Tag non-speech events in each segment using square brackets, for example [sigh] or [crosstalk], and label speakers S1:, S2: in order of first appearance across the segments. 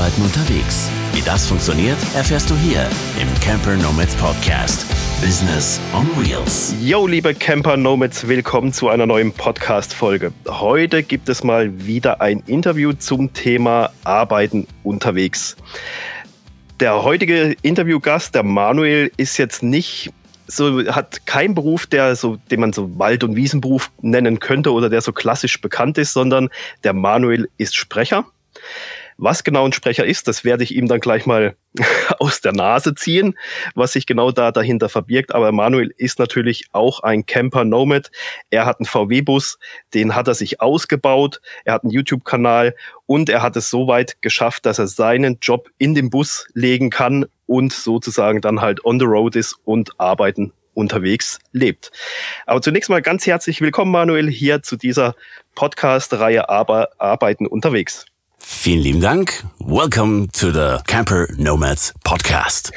S1: Arbeiten unterwegs. Wie das funktioniert, erfährst du hier im Camper Nomads Podcast. Business on Wheels.
S2: Yo, liebe Camper Nomads, willkommen zu einer neuen Podcast-Folge. Heute gibt es mal wieder ein Interview zum Thema Arbeiten unterwegs. Der heutige Interviewgast, der Manuel, ist jetzt nicht so hat keinen Beruf, der so, den man so Wald- und Wiesenberuf nennen könnte oder der so klassisch bekannt ist, sondern der Manuel ist Sprecher. Was genau ein Sprecher ist, das werde ich ihm dann gleich mal [laughs] aus der Nase ziehen, was sich genau da dahinter verbirgt. Aber Manuel ist natürlich auch ein Camper Nomad. Er hat einen VW-Bus, den hat er sich ausgebaut. Er hat einen YouTube-Kanal und er hat es so weit geschafft, dass er seinen Job in den Bus legen kann und sozusagen dann halt on the road ist und arbeiten unterwegs lebt. Aber zunächst mal ganz herzlich willkommen, Manuel, hier zu dieser Podcast-Reihe Arbeiten unterwegs.
S1: Vielen lieben Dank. Welcome to the Camper Nomads Podcast.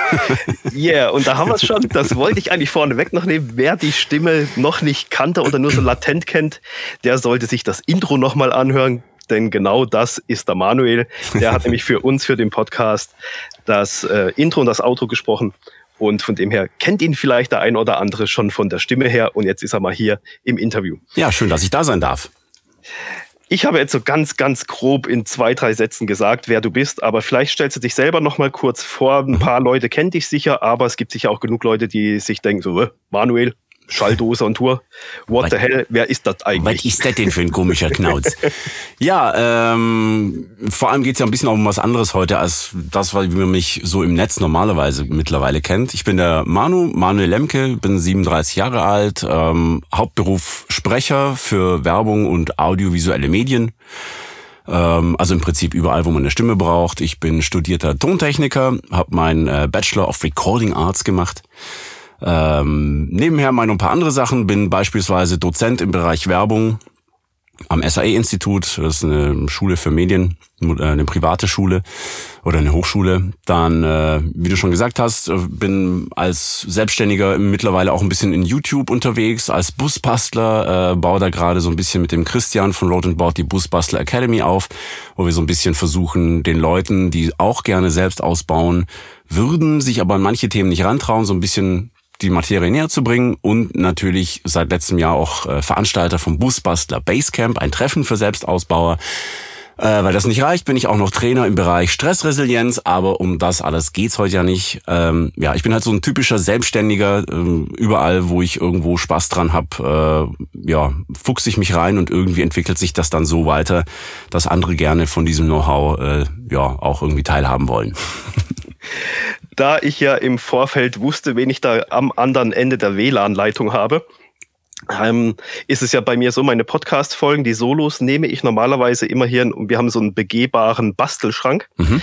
S1: [laughs]
S2: yeah, und da haben wir es schon. Das wollte ich eigentlich vorneweg noch nehmen. Wer die Stimme noch nicht kannte oder nur so latent kennt, der sollte sich das Intro nochmal anhören. Denn genau das ist der Manuel. Der hat nämlich für uns, für den Podcast, das äh, Intro und das Outro gesprochen. Und von dem her kennt ihn vielleicht der ein oder andere schon von der Stimme her. Und jetzt ist er mal hier im Interview.
S1: Ja, schön, dass ich da sein darf.
S2: Ich habe jetzt so ganz, ganz grob in zwei, drei Sätzen gesagt, wer du bist, aber vielleicht stellst du dich selber noch mal kurz vor. Ein mhm. paar Leute kennen dich sicher, aber es gibt sicher auch genug Leute, die sich denken so, Manuel, Schalldose und Tour. What was, the hell, wer ist das eigentlich?
S1: Was ist das denn für ein komischer Knauz? ja, ähm, vor allem geht es ja ein bisschen auch um was anderes heute, als das, wie man mich so im Netz normalerweise mittlerweile kennt. Ich bin der Manu, Manuel Lemke, bin 37 Jahre alt, ähm, Hauptberuf Sprecher für Werbung und audiovisuelle Medien ähm, also im Prinzip überall, wo man eine Stimme braucht. Ich bin studierter Tontechniker, habe meinen äh, Bachelor of Recording Arts gemacht ähm, nebenher meine ein paar andere Sachen, bin beispielsweise Dozent im Bereich Werbung am SAE-Institut, das ist eine Schule für Medien, äh, eine private Schule oder eine Hochschule. Dann, äh, wie du schon gesagt hast, äh, bin als Selbstständiger mittlerweile auch ein bisschen in YouTube unterwegs, als Busbastler, äh, baue da gerade so ein bisschen mit dem Christian von Road and Board die Busbastler Academy auf, wo wir so ein bisschen versuchen, den Leuten, die auch gerne selbst ausbauen würden, sich aber an manche Themen nicht rantrauen, so ein bisschen die Materie näher zu bringen und natürlich seit letztem Jahr auch äh, Veranstalter vom Busbastler Basecamp, ein Treffen für Selbstausbauer. Äh, weil das nicht reicht, bin ich auch noch Trainer im Bereich Stressresilienz, aber um das alles geht's heute ja nicht. Ähm, ja, ich bin halt so ein typischer Selbstständiger, ähm, überall, wo ich irgendwo Spaß dran hab, äh, ja, fuchs ich mich rein und irgendwie entwickelt sich das dann so weiter, dass andere gerne von diesem Know-how äh, ja auch irgendwie teilhaben wollen. [laughs]
S2: da ich ja im Vorfeld wusste, wen ich da am anderen Ende der WLAN-Leitung habe, ähm, ist es ja bei mir so, meine Podcast-Folgen, die Solos, nehme ich normalerweise immer hier und wir haben so einen begehbaren Bastelschrank. Mhm.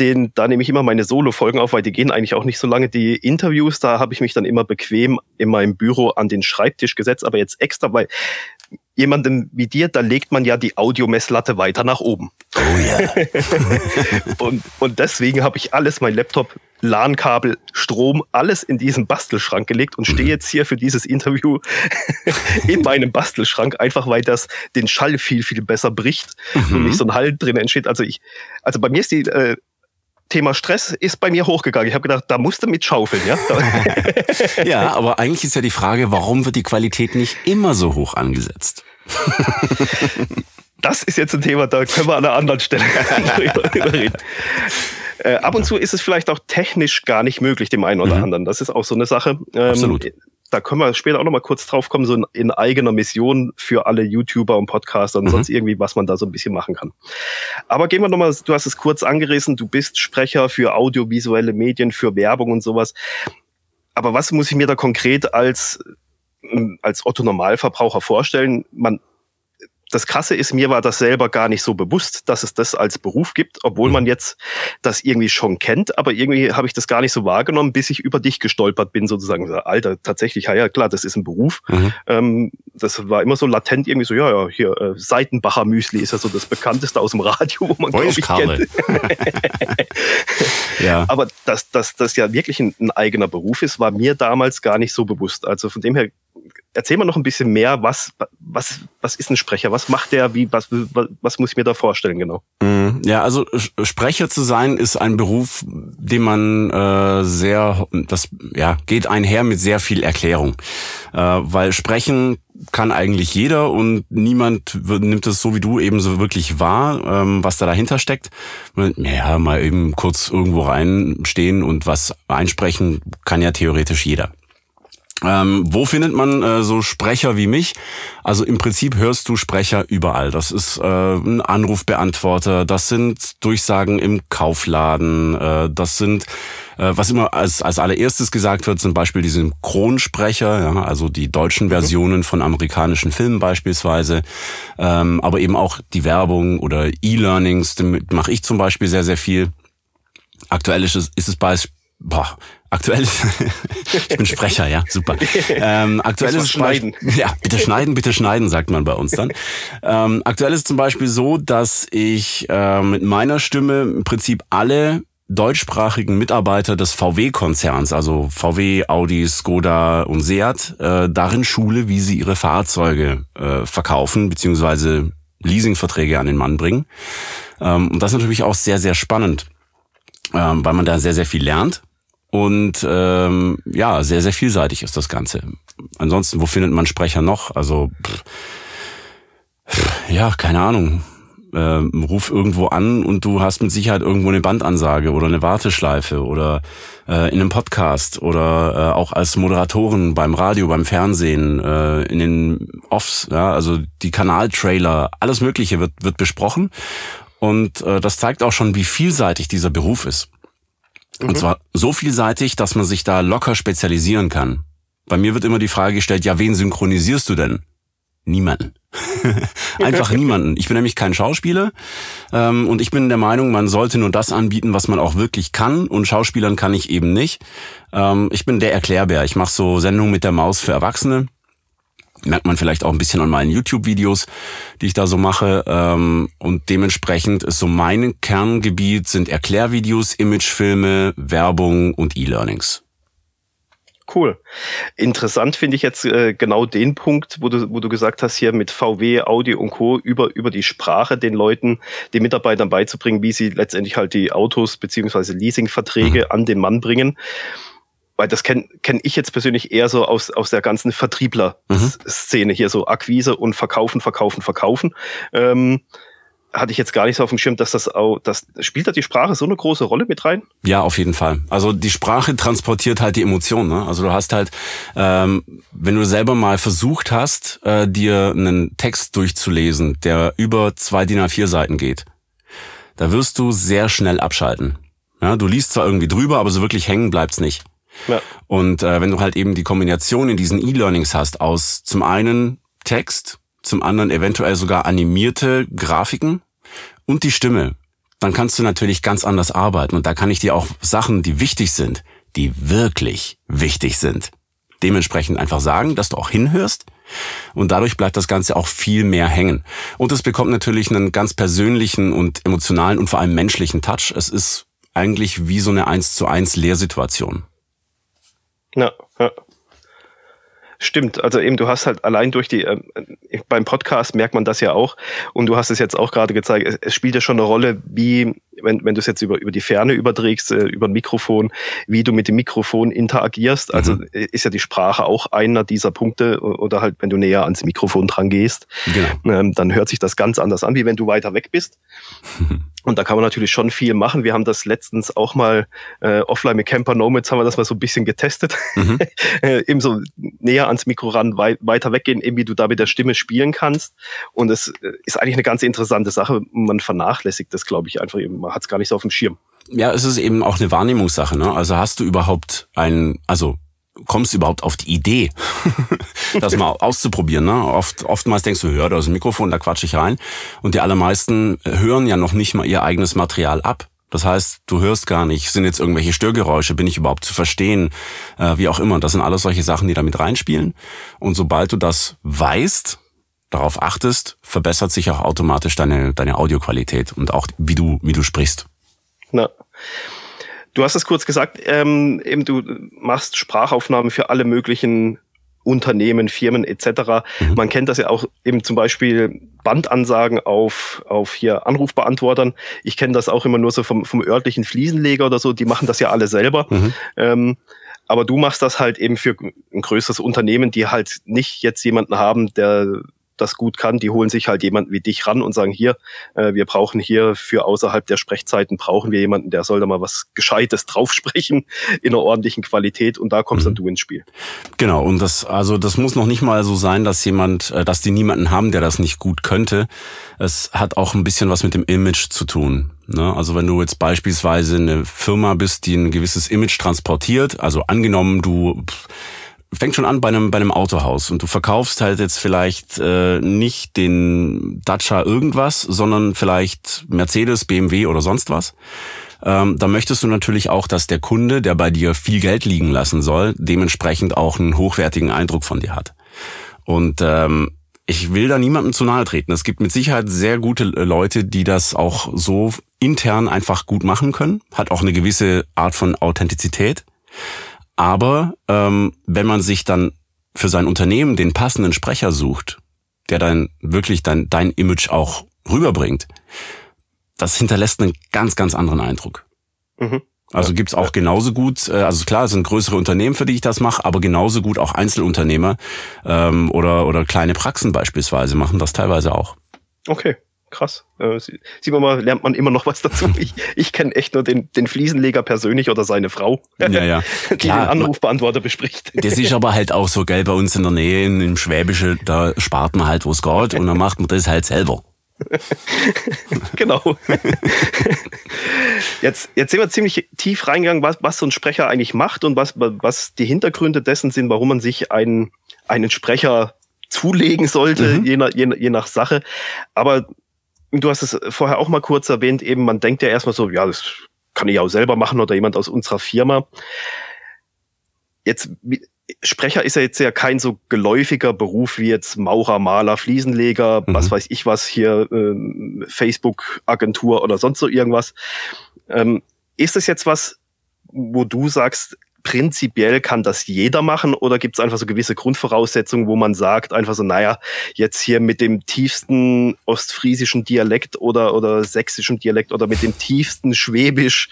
S2: Den, da nehme ich immer meine Solo-Folgen auf, weil die gehen eigentlich auch nicht so lange. Die Interviews, da habe ich mich dann immer bequem in meinem Büro an den Schreibtisch gesetzt, aber jetzt extra, weil jemandem wie dir, da legt man ja die Audiomesslatte weiter nach oben. Oh ja. [laughs] und, und deswegen habe ich alles, mein Laptop, LAN-Kabel, Strom, alles in diesen Bastelschrank gelegt und stehe mhm. jetzt hier für dieses Interview [laughs] in meinem Bastelschrank, einfach weil das den Schall viel, viel besser bricht mhm. und nicht so ein Hall drin entsteht. Also ich, also bei mir ist die, äh, Thema Stress ist bei mir hochgegangen. Ich habe gedacht, da musst du mit schaufeln, ja? [laughs] [laughs]
S1: ja, aber eigentlich ist ja die Frage, warum wird die Qualität nicht immer so hoch angesetzt?
S2: das ist jetzt ein Thema, da können wir an einer anderen Stelle [laughs] drüber reden. Äh, ab und zu ist es vielleicht auch technisch gar nicht möglich, dem einen oder mhm. anderen. Das ist auch so eine Sache. Ähm, Absolut da können wir später auch noch mal kurz drauf kommen, so in, in eigener Mission für alle YouTuber und Podcaster und mhm. sonst irgendwie, was man da so ein bisschen machen kann. Aber gehen wir noch mal, du hast es kurz angerissen, du bist Sprecher für audiovisuelle Medien, für Werbung und sowas. Aber was muss ich mir da konkret als, als Otto Normalverbraucher vorstellen? Man das Krasse ist, mir war das selber gar nicht so bewusst, dass es das als Beruf gibt, obwohl man mhm. jetzt das irgendwie schon kennt, aber irgendwie habe ich das gar nicht so wahrgenommen, bis ich über dich gestolpert bin, sozusagen. Alter, tatsächlich, ja, ja klar, das ist ein Beruf. Mhm. Ähm, das war immer so latent irgendwie so, ja, ja, hier, äh, Seitenbacher Müsli ist ja so das bekannteste aus dem Radio, wo man, glaube ich, kennt. [laughs] ja. Aber dass, dass das ja wirklich ein, ein eigener Beruf ist, war mir damals gar nicht so bewusst. Also von dem her erzähl mal noch ein bisschen mehr, was, was, was ist ein Sprecher? Was macht der? Wie, was, was, was muss ich mir da vorstellen, genau?
S1: Mhm. Ja, also Sprecher zu sein ist ein Beruf, den man äh, sehr, das ja, geht einher mit sehr viel Erklärung. Äh, weil sprechen kann eigentlich jeder und niemand nimmt es so wie du eben so wirklich wahr, ähm, was da dahinter steckt. Ja, mal eben kurz irgendwo reinstehen und was einsprechen kann ja theoretisch jeder. Ähm, wo findet man äh, so Sprecher wie mich? Also im Prinzip hörst du Sprecher überall. Das ist äh, ein Anrufbeantworter, das sind Durchsagen im Kaufladen, äh, das sind, äh, was immer als, als allererstes gesagt wird, zum Beispiel die Synchronsprecher, ja, also die deutschen Versionen von amerikanischen Filmen beispielsweise, ähm, aber eben auch die Werbung oder E-Learnings, damit mache ich zum Beispiel sehr, sehr viel. Aktuell ist es, ist es bei Boah, aktuell [laughs] ich bin Sprecher, ja, super. Ähm, aktuell ist es schneiden. Ja, bitte schneiden, bitte schneiden, sagt man bei uns dann. Ähm, aktuell ist es zum Beispiel so, dass ich äh, mit meiner Stimme im Prinzip alle deutschsprachigen Mitarbeiter des VW-Konzerns, also VW, Audi, Skoda und Seat, äh, darin schule, wie sie ihre Fahrzeuge äh, verkaufen, beziehungsweise Leasingverträge an den Mann bringen. Ähm, und das ist natürlich auch sehr, sehr spannend, ähm, weil man da sehr, sehr viel lernt. Und ähm, ja, sehr, sehr vielseitig ist das Ganze. Ansonsten, wo findet man Sprecher noch? Also, pff, ja, keine Ahnung. Ähm, ruf irgendwo an und du hast mit Sicherheit irgendwo eine Bandansage oder eine Warteschleife oder äh, in einem Podcast oder äh, auch als Moderatoren beim Radio, beim Fernsehen, äh, in den Offs, ja, also die Kanaltrailer, alles Mögliche wird, wird besprochen. Und äh, das zeigt auch schon, wie vielseitig dieser Beruf ist. Und mhm. zwar so vielseitig, dass man sich da locker spezialisieren kann. Bei mir wird immer die Frage gestellt, ja, wen synchronisierst du denn? Niemanden. [laughs] Einfach niemanden. Ich bin nämlich kein Schauspieler ähm, und ich bin der Meinung, man sollte nur das anbieten, was man auch wirklich kann und Schauspielern kann ich eben nicht. Ähm, ich bin der Erklärbär. Ich mache so Sendungen mit der Maus für Erwachsene merkt man vielleicht auch ein bisschen an meinen YouTube-Videos, die ich da so mache. Ähm, und dementsprechend ist so mein Kerngebiet sind Erklärvideos, Imagefilme, Werbung und E-Learnings.
S2: Cool. Interessant finde ich jetzt äh, genau den Punkt, wo du, wo du gesagt hast, hier mit VW, Audi und Co. über, über die Sprache den Leuten, den Mitarbeitern beizubringen, wie sie letztendlich halt die Autos beziehungsweise Leasingverträge mhm. an den Mann bringen weil das kenne kenn ich jetzt persönlich eher so aus, aus der ganzen Vertriebler-Szene mhm. hier, so Akquise und Verkaufen, Verkaufen, Verkaufen. Ähm, hatte ich jetzt gar nicht so auf dem Schirm, dass das auch, das spielt da die Sprache so eine große Rolle mit rein?
S1: Ja, auf jeden Fall. Also die Sprache transportiert halt die Emotionen. Ne? Also du hast halt, ähm, wenn du selber mal versucht hast, äh, dir einen Text durchzulesen, der über zwei DIN A4 Seiten geht, da wirst du sehr schnell abschalten. Ja, du liest zwar irgendwie drüber, aber so wirklich hängen bleibt's nicht. Ja. Und äh, wenn du halt eben die Kombination in diesen E-Learnings hast aus zum einen Text, zum anderen eventuell sogar animierte Grafiken und die Stimme, dann kannst du natürlich ganz anders arbeiten. Und da kann ich dir auch Sachen, die wichtig sind, die wirklich wichtig sind, dementsprechend einfach sagen, dass du auch hinhörst. Und dadurch bleibt das Ganze auch viel mehr hängen. Und es bekommt natürlich einen ganz persönlichen und emotionalen und vor allem menschlichen Touch. Es ist eigentlich wie so eine 1 zu 1 Lehrsituation.
S2: Ja, ja. Stimmt, also eben du hast halt allein durch die, äh, beim Podcast merkt man das ja auch und du hast es jetzt auch gerade gezeigt, es, es spielt ja schon eine Rolle, wie wenn, wenn du es jetzt über, über die Ferne überträgst, äh, über ein Mikrofon, wie du mit dem Mikrofon interagierst. Also mhm. ist ja die Sprache auch einer dieser Punkte oder halt, wenn du näher ans Mikrofon dran gehst, genau. ähm, dann hört sich das ganz anders an, wie wenn du weiter weg bist. [laughs] Und da kann man natürlich schon viel machen. Wir haben das letztens auch mal äh, offline mit Camper Nomads haben wir das mal so ein bisschen getestet. Mhm. [laughs] äh, eben so näher ans Mikro ran, wei weiter weggehen, eben wie du da mit der Stimme spielen kannst. Und es äh, ist eigentlich eine ganz interessante Sache. Man vernachlässigt das, glaube ich, einfach eben man hat es gar nicht so auf dem Schirm.
S1: Ja, es ist eben auch eine Wahrnehmungssache. Ne? Also hast du überhaupt ein, also kommst du überhaupt auf die Idee, [laughs] das mal auszuprobieren. Ne? Oft, oftmals denkst du, hör, da ist ein Mikrofon, da quatsch ich rein. Und die allermeisten hören ja noch nicht mal ihr eigenes Material ab. Das heißt, du hörst gar nicht, sind jetzt irgendwelche Störgeräusche, bin ich überhaupt zu verstehen, äh, wie auch immer. Das sind alles solche Sachen, die da mit reinspielen. Und sobald du das weißt, darauf achtest, verbessert sich auch automatisch deine, deine Audioqualität und auch wie du, wie du sprichst.
S2: Na. Du hast es kurz gesagt, ähm, eben du machst Sprachaufnahmen für alle möglichen Unternehmen, Firmen etc. Mhm. Man kennt das ja auch eben zum Beispiel Bandansagen auf, auf hier Anrufbeantwortern. Ich kenne das auch immer nur so vom, vom örtlichen Fliesenleger oder so, die machen das ja alle selber. Mhm. Ähm, aber du machst das halt eben für ein größeres Unternehmen, die halt nicht jetzt jemanden haben, der das gut kann, die holen sich halt jemanden wie dich ran und sagen, hier, äh, wir brauchen hier für außerhalb der Sprechzeiten, brauchen wir jemanden, der soll da mal was Gescheites [laughs] draufsprechen in einer ordentlichen Qualität und da kommst mhm. dann du ins Spiel.
S1: Genau, und das, also das muss noch nicht mal so sein, dass jemand, äh, dass die niemanden haben, der das nicht gut könnte. Es hat auch ein bisschen was mit dem Image zu tun. Ne? Also wenn du jetzt beispielsweise eine Firma bist, die ein gewisses Image transportiert, also angenommen, du pff, fängt schon an bei einem, bei einem Autohaus und du verkaufst halt jetzt vielleicht äh, nicht den Dacia irgendwas, sondern vielleicht Mercedes, BMW oder sonst was. Ähm, da möchtest du natürlich auch, dass der Kunde, der bei dir viel Geld liegen lassen soll, dementsprechend auch einen hochwertigen Eindruck von dir hat. Und ähm, ich will da niemandem zu nahe treten. Es gibt mit Sicherheit sehr gute Leute, die das auch so intern einfach gut machen können. Hat auch eine gewisse Art von Authentizität. Aber ähm, wenn man sich dann für sein Unternehmen den passenden Sprecher sucht, der dann wirklich dann dein Image auch rüberbringt, das hinterlässt einen ganz, ganz anderen Eindruck. Mhm. Also gibt's auch genauso gut, äh, also klar, es sind größere Unternehmen, für die ich das mache, aber genauso gut auch Einzelunternehmer ähm, oder, oder kleine Praxen beispielsweise machen das teilweise auch.
S2: Okay krass. Äh, sieht man mal, lernt man immer noch was dazu. Ich, ich kenne echt nur den, den Fliesenleger persönlich oder seine Frau,
S1: ja, ja. [laughs]
S2: die Klar, den Anrufbeantworter bespricht.
S1: Das ist aber halt auch so, gell, bei uns in der Nähe, im Schwäbische, da spart man halt, wo es geht und dann macht man das halt selber. [laughs]
S2: genau. [laughs] Jetzt, jetzt sind wir ziemlich tief reingegangen, was, was so ein Sprecher eigentlich macht und was, was die Hintergründe dessen sind, warum man sich einen, einen Sprecher zulegen sollte, mhm. je, nach, je, je nach Sache. Aber du hast es vorher auch mal kurz erwähnt, eben man denkt ja erstmal so, ja, das kann ich auch selber machen oder jemand aus unserer Firma. Jetzt Sprecher ist ja jetzt ja kein so geläufiger Beruf wie jetzt Maurer, Maler, Fliesenleger, mhm. was weiß ich was hier, äh, Facebook-Agentur oder sonst so irgendwas. Ähm, ist das jetzt was, wo du sagst, prinzipiell kann das jeder machen oder gibt es einfach so gewisse Grundvoraussetzungen, wo man sagt, einfach so, naja, jetzt hier mit dem tiefsten ostfriesischen Dialekt oder, oder sächsischen Dialekt oder mit dem tiefsten Schwäbisch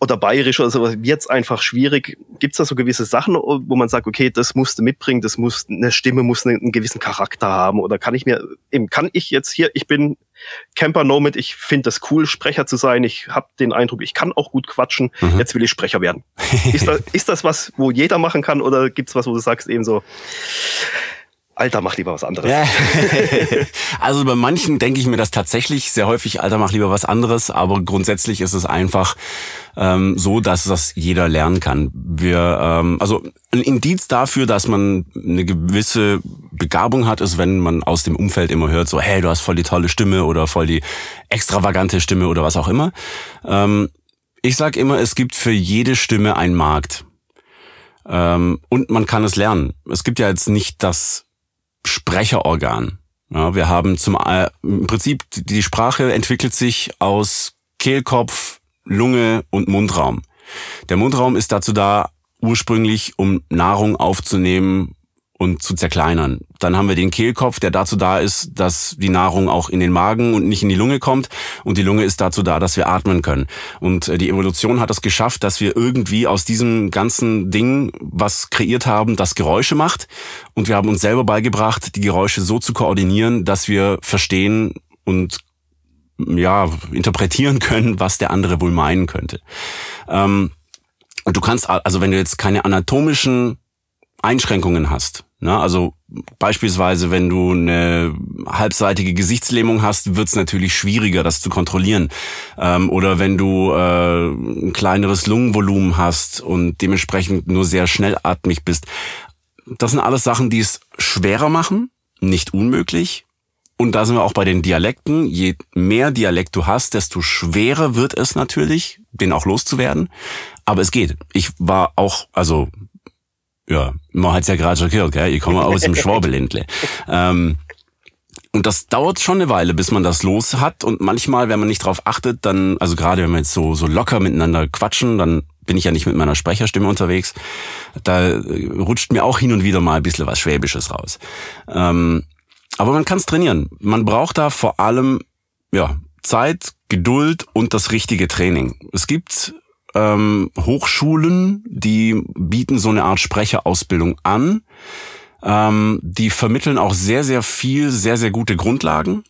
S2: oder Bayerisch oder sowas, wird es einfach schwierig. Gibt es da so gewisse Sachen, wo man sagt, okay, das musst du mitbringen, das muss, eine Stimme muss einen, einen gewissen Charakter haben oder kann ich mir, eben, kann ich jetzt hier, ich bin Camper Nomad, ich finde das cool, Sprecher zu sein. Ich habe den Eindruck, ich kann auch gut quatschen. Mhm. Jetzt will ich Sprecher werden. ist, das, [laughs] ist das was, wo jeder machen kann oder gibt's was, wo du sagst eben so, Alter, mach lieber was anderes. Ja. [laughs]
S1: also bei manchen denke ich mir das tatsächlich sehr häufig, Alter, mach lieber was anderes, aber grundsätzlich ist es einfach ähm, so, dass das jeder lernen kann. Wir, ähm, also ein Indiz dafür, dass man eine gewisse Begabung hat, ist, wenn man aus dem Umfeld immer hört, so, hey, du hast voll die tolle Stimme oder voll die extravagante Stimme oder was auch immer. Ähm, ich sag immer, es gibt für jede Stimme einen Markt. Ähm, und man kann es lernen. Es gibt ja jetzt nicht das Sprecherorgan. Ja, wir haben zum äh, im Prinzip die Sprache entwickelt sich aus Kehlkopf, Lunge und Mundraum. Der Mundraum ist dazu da, ursprünglich um Nahrung aufzunehmen und zu zerkleinern. Dann haben wir den Kehlkopf, der dazu da ist, dass die Nahrung auch in den Magen und nicht in die Lunge kommt. Und die Lunge ist dazu da, dass wir atmen können. Und äh, die Evolution hat es geschafft, dass wir irgendwie aus diesem ganzen Ding was kreiert haben, das Geräusche macht. Und wir haben uns selber beigebracht, die Geräusche so zu koordinieren, dass wir verstehen und ja, interpretieren können, was der andere wohl meinen könnte. Ähm, und du kannst, also wenn du jetzt keine anatomischen Einschränkungen hast, na, also beispielsweise, wenn du eine halbseitige Gesichtslähmung hast, wird es natürlich schwieriger, das zu kontrollieren. Ähm, oder wenn du äh, ein kleineres Lungenvolumen hast und dementsprechend nur sehr schnellatmig bist. Das sind alles Sachen, die es schwerer machen, nicht unmöglich. Und da sind wir auch bei den Dialekten. Je mehr Dialekt du hast, desto schwerer wird es natürlich, den auch loszuwerden. Aber es geht. Ich war auch, also ja, man hat's ja gerade schon gehört, gell? ich komme aus dem [laughs] Schwabeländle. ähm, und das dauert schon eine Weile, bis man das los hat. Und manchmal, wenn man nicht drauf achtet, dann, also gerade wenn wir jetzt so, so locker miteinander quatschen, dann bin ich ja nicht mit meiner Sprecherstimme unterwegs. Da äh, rutscht mir auch hin und wieder mal ein bisschen was Schwäbisches raus. Ähm, aber man kann es trainieren. Man braucht da vor allem ja, Zeit, Geduld und das richtige Training. Es gibt ähm, Hochschulen, die bieten so eine Art Sprecherausbildung an. Ähm, die vermitteln auch sehr, sehr viel, sehr, sehr gute Grundlagen.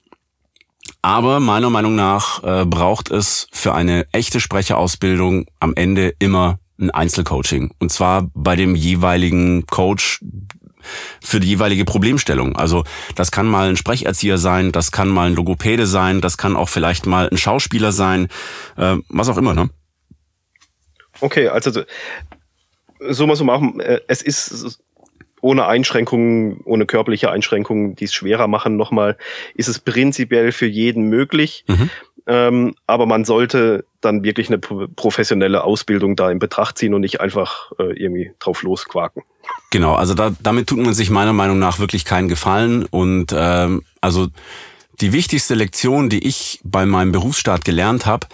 S1: Aber meiner Meinung nach äh, braucht es für eine echte Sprecherausbildung am Ende immer ein Einzelcoaching. Und zwar bei dem jeweiligen Coach für die jeweilige Problemstellung. Also das kann mal ein Sprecherzieher sein, das kann mal ein Logopäde sein, das kann auch vielleicht mal ein Schauspieler sein, äh, was auch immer, ne?
S2: Okay, also so mal so machen, äh, es ist ohne Einschränkungen, ohne körperliche Einschränkungen, die es schwerer machen, nochmal, ist es prinzipiell für jeden möglich. Mhm. Ähm, aber man sollte dann wirklich eine professionelle Ausbildung da in Betracht ziehen und nicht einfach äh, irgendwie drauf losquaken.
S1: Genau, also da, damit tut man sich meiner Meinung nach wirklich keinen Gefallen. Und ähm, also die wichtigste Lektion, die ich bei meinem Berufsstart gelernt habe,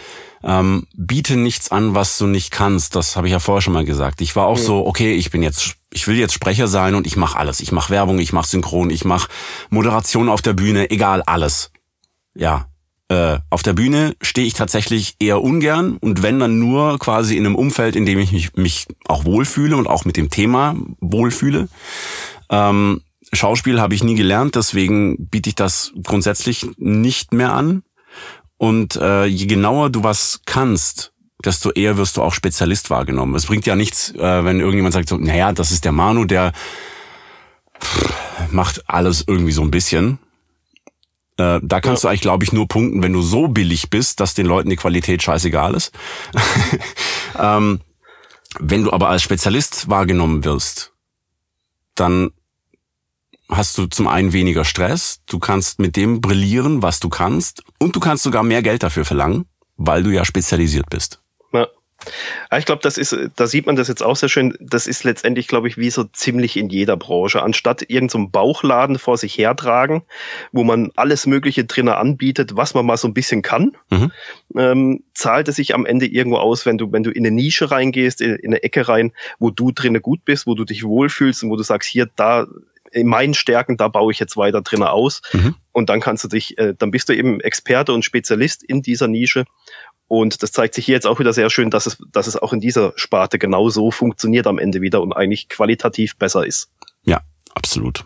S1: ähm, biete nichts an, was du nicht kannst. Das habe ich ja vorher schon mal gesagt. Ich war auch mhm. so, okay, ich bin jetzt, ich will jetzt Sprecher sein und ich mache alles. Ich mache Werbung, ich mache Synchron, ich mache Moderation auf der Bühne, egal alles. Ja, äh, auf der Bühne stehe ich tatsächlich eher ungern und wenn dann nur quasi in einem Umfeld, in dem ich mich, mich auch wohlfühle und auch mit dem Thema wohlfühle. Ähm, Schauspiel habe ich nie gelernt, deswegen biete ich das grundsätzlich nicht mehr an. Und äh, je genauer du was kannst, desto eher wirst du auch Spezialist wahrgenommen. Es bringt ja nichts, äh, wenn irgendjemand sagt so, naja, das ist der Manu, der pff, macht alles irgendwie so ein bisschen. Äh, da kannst ja. du eigentlich, glaube ich, nur punkten, wenn du so billig bist, dass den Leuten die Qualität scheißegal ist. [laughs] ähm, wenn du aber als Spezialist wahrgenommen wirst, dann hast du zum einen weniger Stress, du kannst mit dem brillieren, was du kannst, und du kannst sogar mehr Geld dafür verlangen, weil du ja spezialisiert bist. Ja.
S2: Ich glaube, das ist, da sieht man das jetzt auch sehr schön. Das ist letztendlich, glaube ich, wie so ziemlich in jeder Branche. Anstatt irgendeinem so Bauchladen vor sich hertragen, wo man alles Mögliche drinnen anbietet, was man mal so ein bisschen kann, mhm. ähm, zahlt es sich am Ende irgendwo aus, wenn du, wenn du in eine Nische reingehst, in, in eine Ecke rein, wo du drinnen gut bist, wo du dich wohlfühlst und wo du sagst, hier, da in meinen Stärken, da baue ich jetzt weiter drinnen aus. Mhm. Und dann kannst du dich, äh, dann bist du eben Experte und Spezialist in dieser Nische und das zeigt sich hier jetzt auch wieder sehr schön, dass es, dass es auch in dieser Sparte genau so funktioniert am Ende wieder und eigentlich qualitativ besser ist.
S1: Ja, absolut.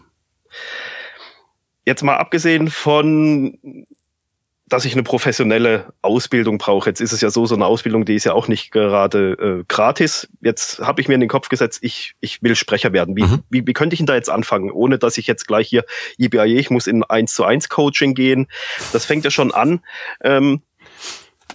S2: Jetzt mal abgesehen von, dass ich eine professionelle Ausbildung brauche. Jetzt ist es ja so, so eine Ausbildung, die ist ja auch nicht gerade äh, gratis. Jetzt habe ich mir in den Kopf gesetzt, ich, ich will Sprecher werden. Wie, mhm. wie, wie könnte ich denn da jetzt anfangen, ohne dass ich jetzt gleich hier, ich muss in 1 zu 1 Coaching gehen. Das fängt ja schon an. Ähm,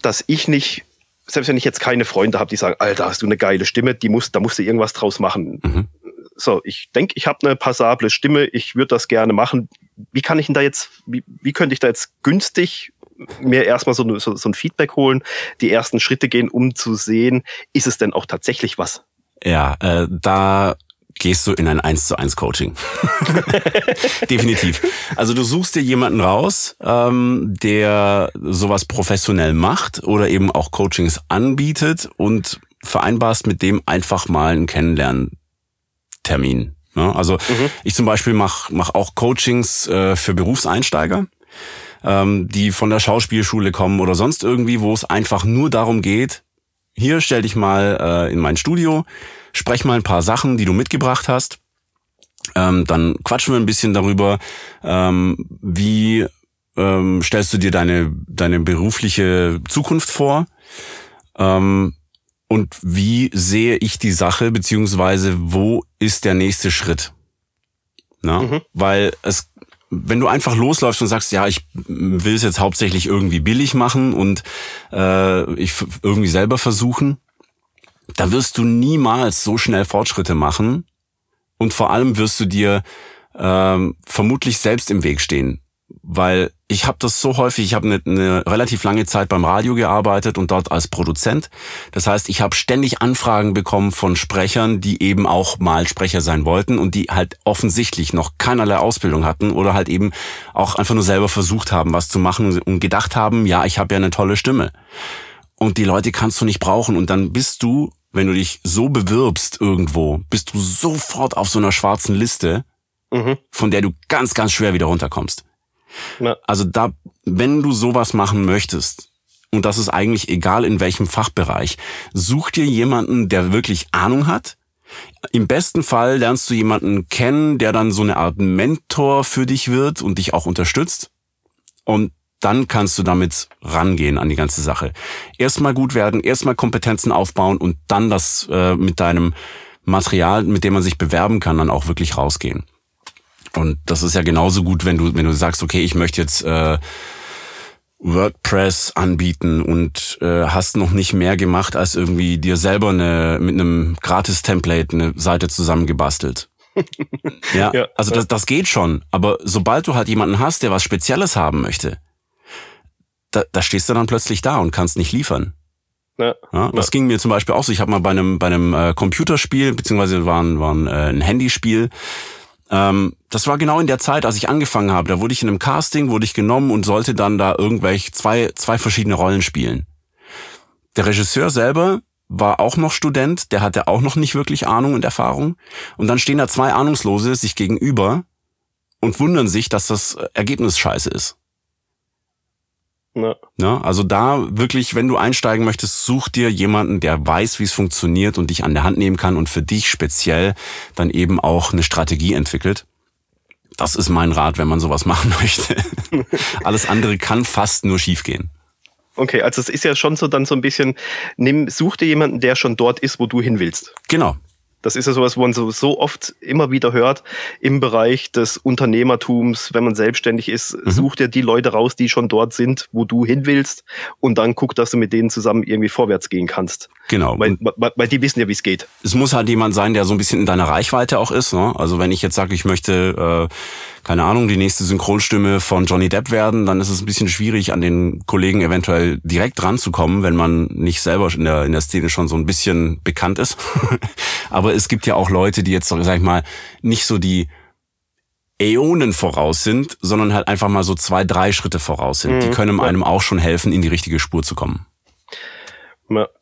S2: dass ich nicht, selbst wenn ich jetzt keine Freunde habe, die sagen, Alter, hast du eine geile Stimme, die muss, da musst du irgendwas draus machen. Mhm. So, ich denke, ich habe eine passable Stimme, ich würde das gerne machen. Wie kann ich denn da jetzt, wie, wie könnte ich da jetzt günstig mir erstmal so, so, so ein Feedback holen, die ersten Schritte gehen, um zu sehen, ist es denn auch tatsächlich was?
S1: Ja, äh, da gehst du in ein 1 zu 1 Coaching. [laughs] Definitiv. Also du suchst dir jemanden raus, ähm, der sowas professionell macht oder eben auch Coachings anbietet und vereinbarst mit dem einfach mal einen Kennenlerntermin. Ne? Also mhm. ich zum Beispiel mache mach auch Coachings äh, für Berufseinsteiger ähm, die von der Schauspielschule kommen oder sonst irgendwie, wo es einfach nur darum geht, hier stell dich mal äh, in mein Studio, sprech mal ein paar Sachen, die du mitgebracht hast. Ähm, dann quatschen wir ein bisschen darüber, ähm, wie ähm, stellst du dir deine, deine berufliche Zukunft vor ähm, und wie sehe ich die Sache, beziehungsweise wo ist der nächste Schritt. Na? Mhm. Weil es wenn du einfach losläufst und sagst, ja, ich will es jetzt hauptsächlich irgendwie billig machen und äh, ich irgendwie selber versuchen, da wirst du niemals so schnell Fortschritte machen und vor allem wirst du dir ähm, vermutlich selbst im Weg stehen weil ich habe das so häufig, ich habe eine, eine relativ lange Zeit beim Radio gearbeitet und dort als Produzent. Das heißt, ich habe ständig Anfragen bekommen von Sprechern, die eben auch mal Sprecher sein wollten und die halt offensichtlich noch keinerlei Ausbildung hatten oder halt eben auch einfach nur selber versucht haben, was zu machen und gedacht haben, ja, ich habe ja eine tolle Stimme. Und die Leute kannst du nicht brauchen und dann bist du wenn du dich so bewirbst irgendwo, bist du sofort auf so einer schwarzen Liste, mhm. von der du ganz, ganz schwer wieder runterkommst. Ja. Also da, wenn du sowas machen möchtest, und das ist eigentlich egal in welchem Fachbereich, such dir jemanden, der wirklich Ahnung hat. Im besten Fall lernst du jemanden kennen, der dann so eine Art Mentor für dich wird und dich auch unterstützt. Und dann kannst du damit rangehen an die ganze Sache. Erstmal gut werden, erstmal Kompetenzen aufbauen und dann das äh, mit deinem Material, mit dem man sich bewerben kann, dann auch wirklich rausgehen. Und das ist ja genauso gut, wenn du, wenn du sagst, okay, ich möchte jetzt äh, WordPress anbieten und äh, hast noch nicht mehr gemacht, als irgendwie dir selber eine, mit einem Gratis-Template eine Seite zusammengebastelt. [laughs] ja, ja, also das, das geht schon. Aber sobald du halt jemanden hast, der was Spezielles haben möchte, da, da stehst du dann plötzlich da und kannst nicht liefern. Ja, ja, das ja. ging mir zum Beispiel auch so. Ich habe mal bei einem bei einem äh, Computerspiel beziehungsweise war ein, äh, ein Handyspiel. Ähm, das war genau in der Zeit, als ich angefangen habe. Da wurde ich in einem Casting wurde ich genommen und sollte dann da irgendwelche zwei zwei verschiedene Rollen spielen. Der Regisseur selber war auch noch Student, der hatte auch noch nicht wirklich Ahnung und Erfahrung. Und dann stehen da zwei Ahnungslose sich gegenüber und wundern sich, dass das Ergebnis scheiße ist. Ja. ja. Also da wirklich, wenn du einsteigen möchtest, such dir jemanden, der weiß, wie es funktioniert und dich an der Hand nehmen kann und für dich speziell dann eben auch eine Strategie entwickelt. Das ist mein Rat, wenn man sowas [laughs] machen möchte. [laughs] Alles andere kann fast nur schiefgehen.
S2: Okay, also es ist ja schon so dann so ein bisschen, nimm, such dir jemanden, der schon dort ist, wo du hin willst.
S1: Genau.
S2: Das ist ja sowas, wo man so, so oft immer wieder hört im Bereich des Unternehmertums, wenn man selbstständig ist, mhm. such dir die Leute raus, die schon dort sind, wo du hin willst und dann guck, dass du mit denen zusammen irgendwie vorwärts gehen kannst.
S1: Genau.
S2: Weil, weil, weil die wissen ja, wie es geht.
S1: Es muss halt jemand sein, der so ein bisschen in deiner Reichweite auch ist. Ne? Also wenn ich jetzt sage, ich möchte, äh, keine Ahnung, die nächste Synchronstimme von Johnny Depp werden, dann ist es ein bisschen schwierig, an den Kollegen eventuell direkt ranzukommen, wenn man nicht selber in der, in der Szene schon so ein bisschen bekannt ist. [laughs] Aber es gibt ja auch Leute, die jetzt, sag ich mal, nicht so die Äonen voraus sind, sondern halt einfach mal so zwei, drei Schritte voraus sind. Mhm. Die können einem auch schon helfen, in die richtige Spur zu kommen.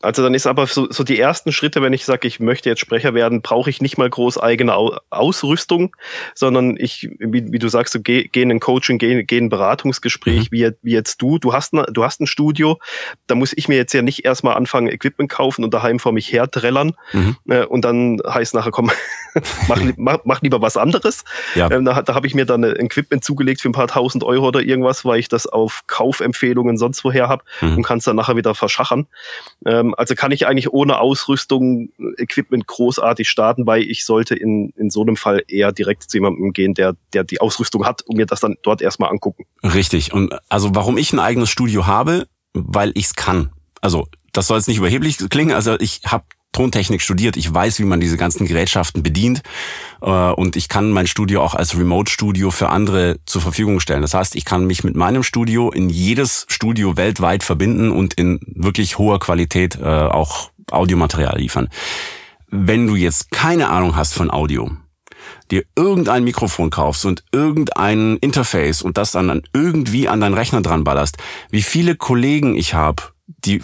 S2: Also dann ist aber so, so die ersten Schritte, wenn ich sage, ich möchte jetzt Sprecher werden, brauche ich nicht mal groß eigene Ausrüstung, sondern ich, wie, wie du sagst, so geh, geh in ein Coaching, geh, geh in ein Beratungsgespräch, mhm. wie, wie jetzt du. Du hast, ne, du hast ein Studio, da muss ich mir jetzt ja nicht erstmal anfangen, Equipment kaufen und daheim vor mich her trällern mhm. äh, und dann heißt nachher, komm, [laughs] mach, mach, mach lieber was anderes. Ja. Ähm, da da habe ich mir dann ein Equipment zugelegt für ein paar tausend Euro oder irgendwas, weil ich das auf Kaufempfehlungen sonst woher habe mhm. und kann es dann nachher wieder verschachern. Ähm, also kann ich eigentlich ohne Ausrüstung, Equipment großartig starten, weil ich sollte in, in so einem Fall eher direkt zu jemandem gehen, der, der die Ausrüstung hat und mir das dann dort erstmal angucken.
S1: Richtig. Und also warum ich ein eigenes Studio habe, weil ich es kann. Also das soll jetzt nicht überheblich klingen. Also ich habe Tontechnik studiert. Ich weiß, wie man diese ganzen Gerätschaften bedient. Äh, und ich kann mein Studio auch als Remote-Studio für andere zur Verfügung stellen. Das heißt, ich kann mich mit meinem Studio in jedes Studio weltweit verbinden und in wirklich hoher Qualität äh, auch Audiomaterial liefern. Wenn du jetzt keine Ahnung hast von Audio, dir irgendein Mikrofon kaufst und irgendein Interface und das dann irgendwie an deinen Rechner dran ballerst, wie viele Kollegen ich habe, die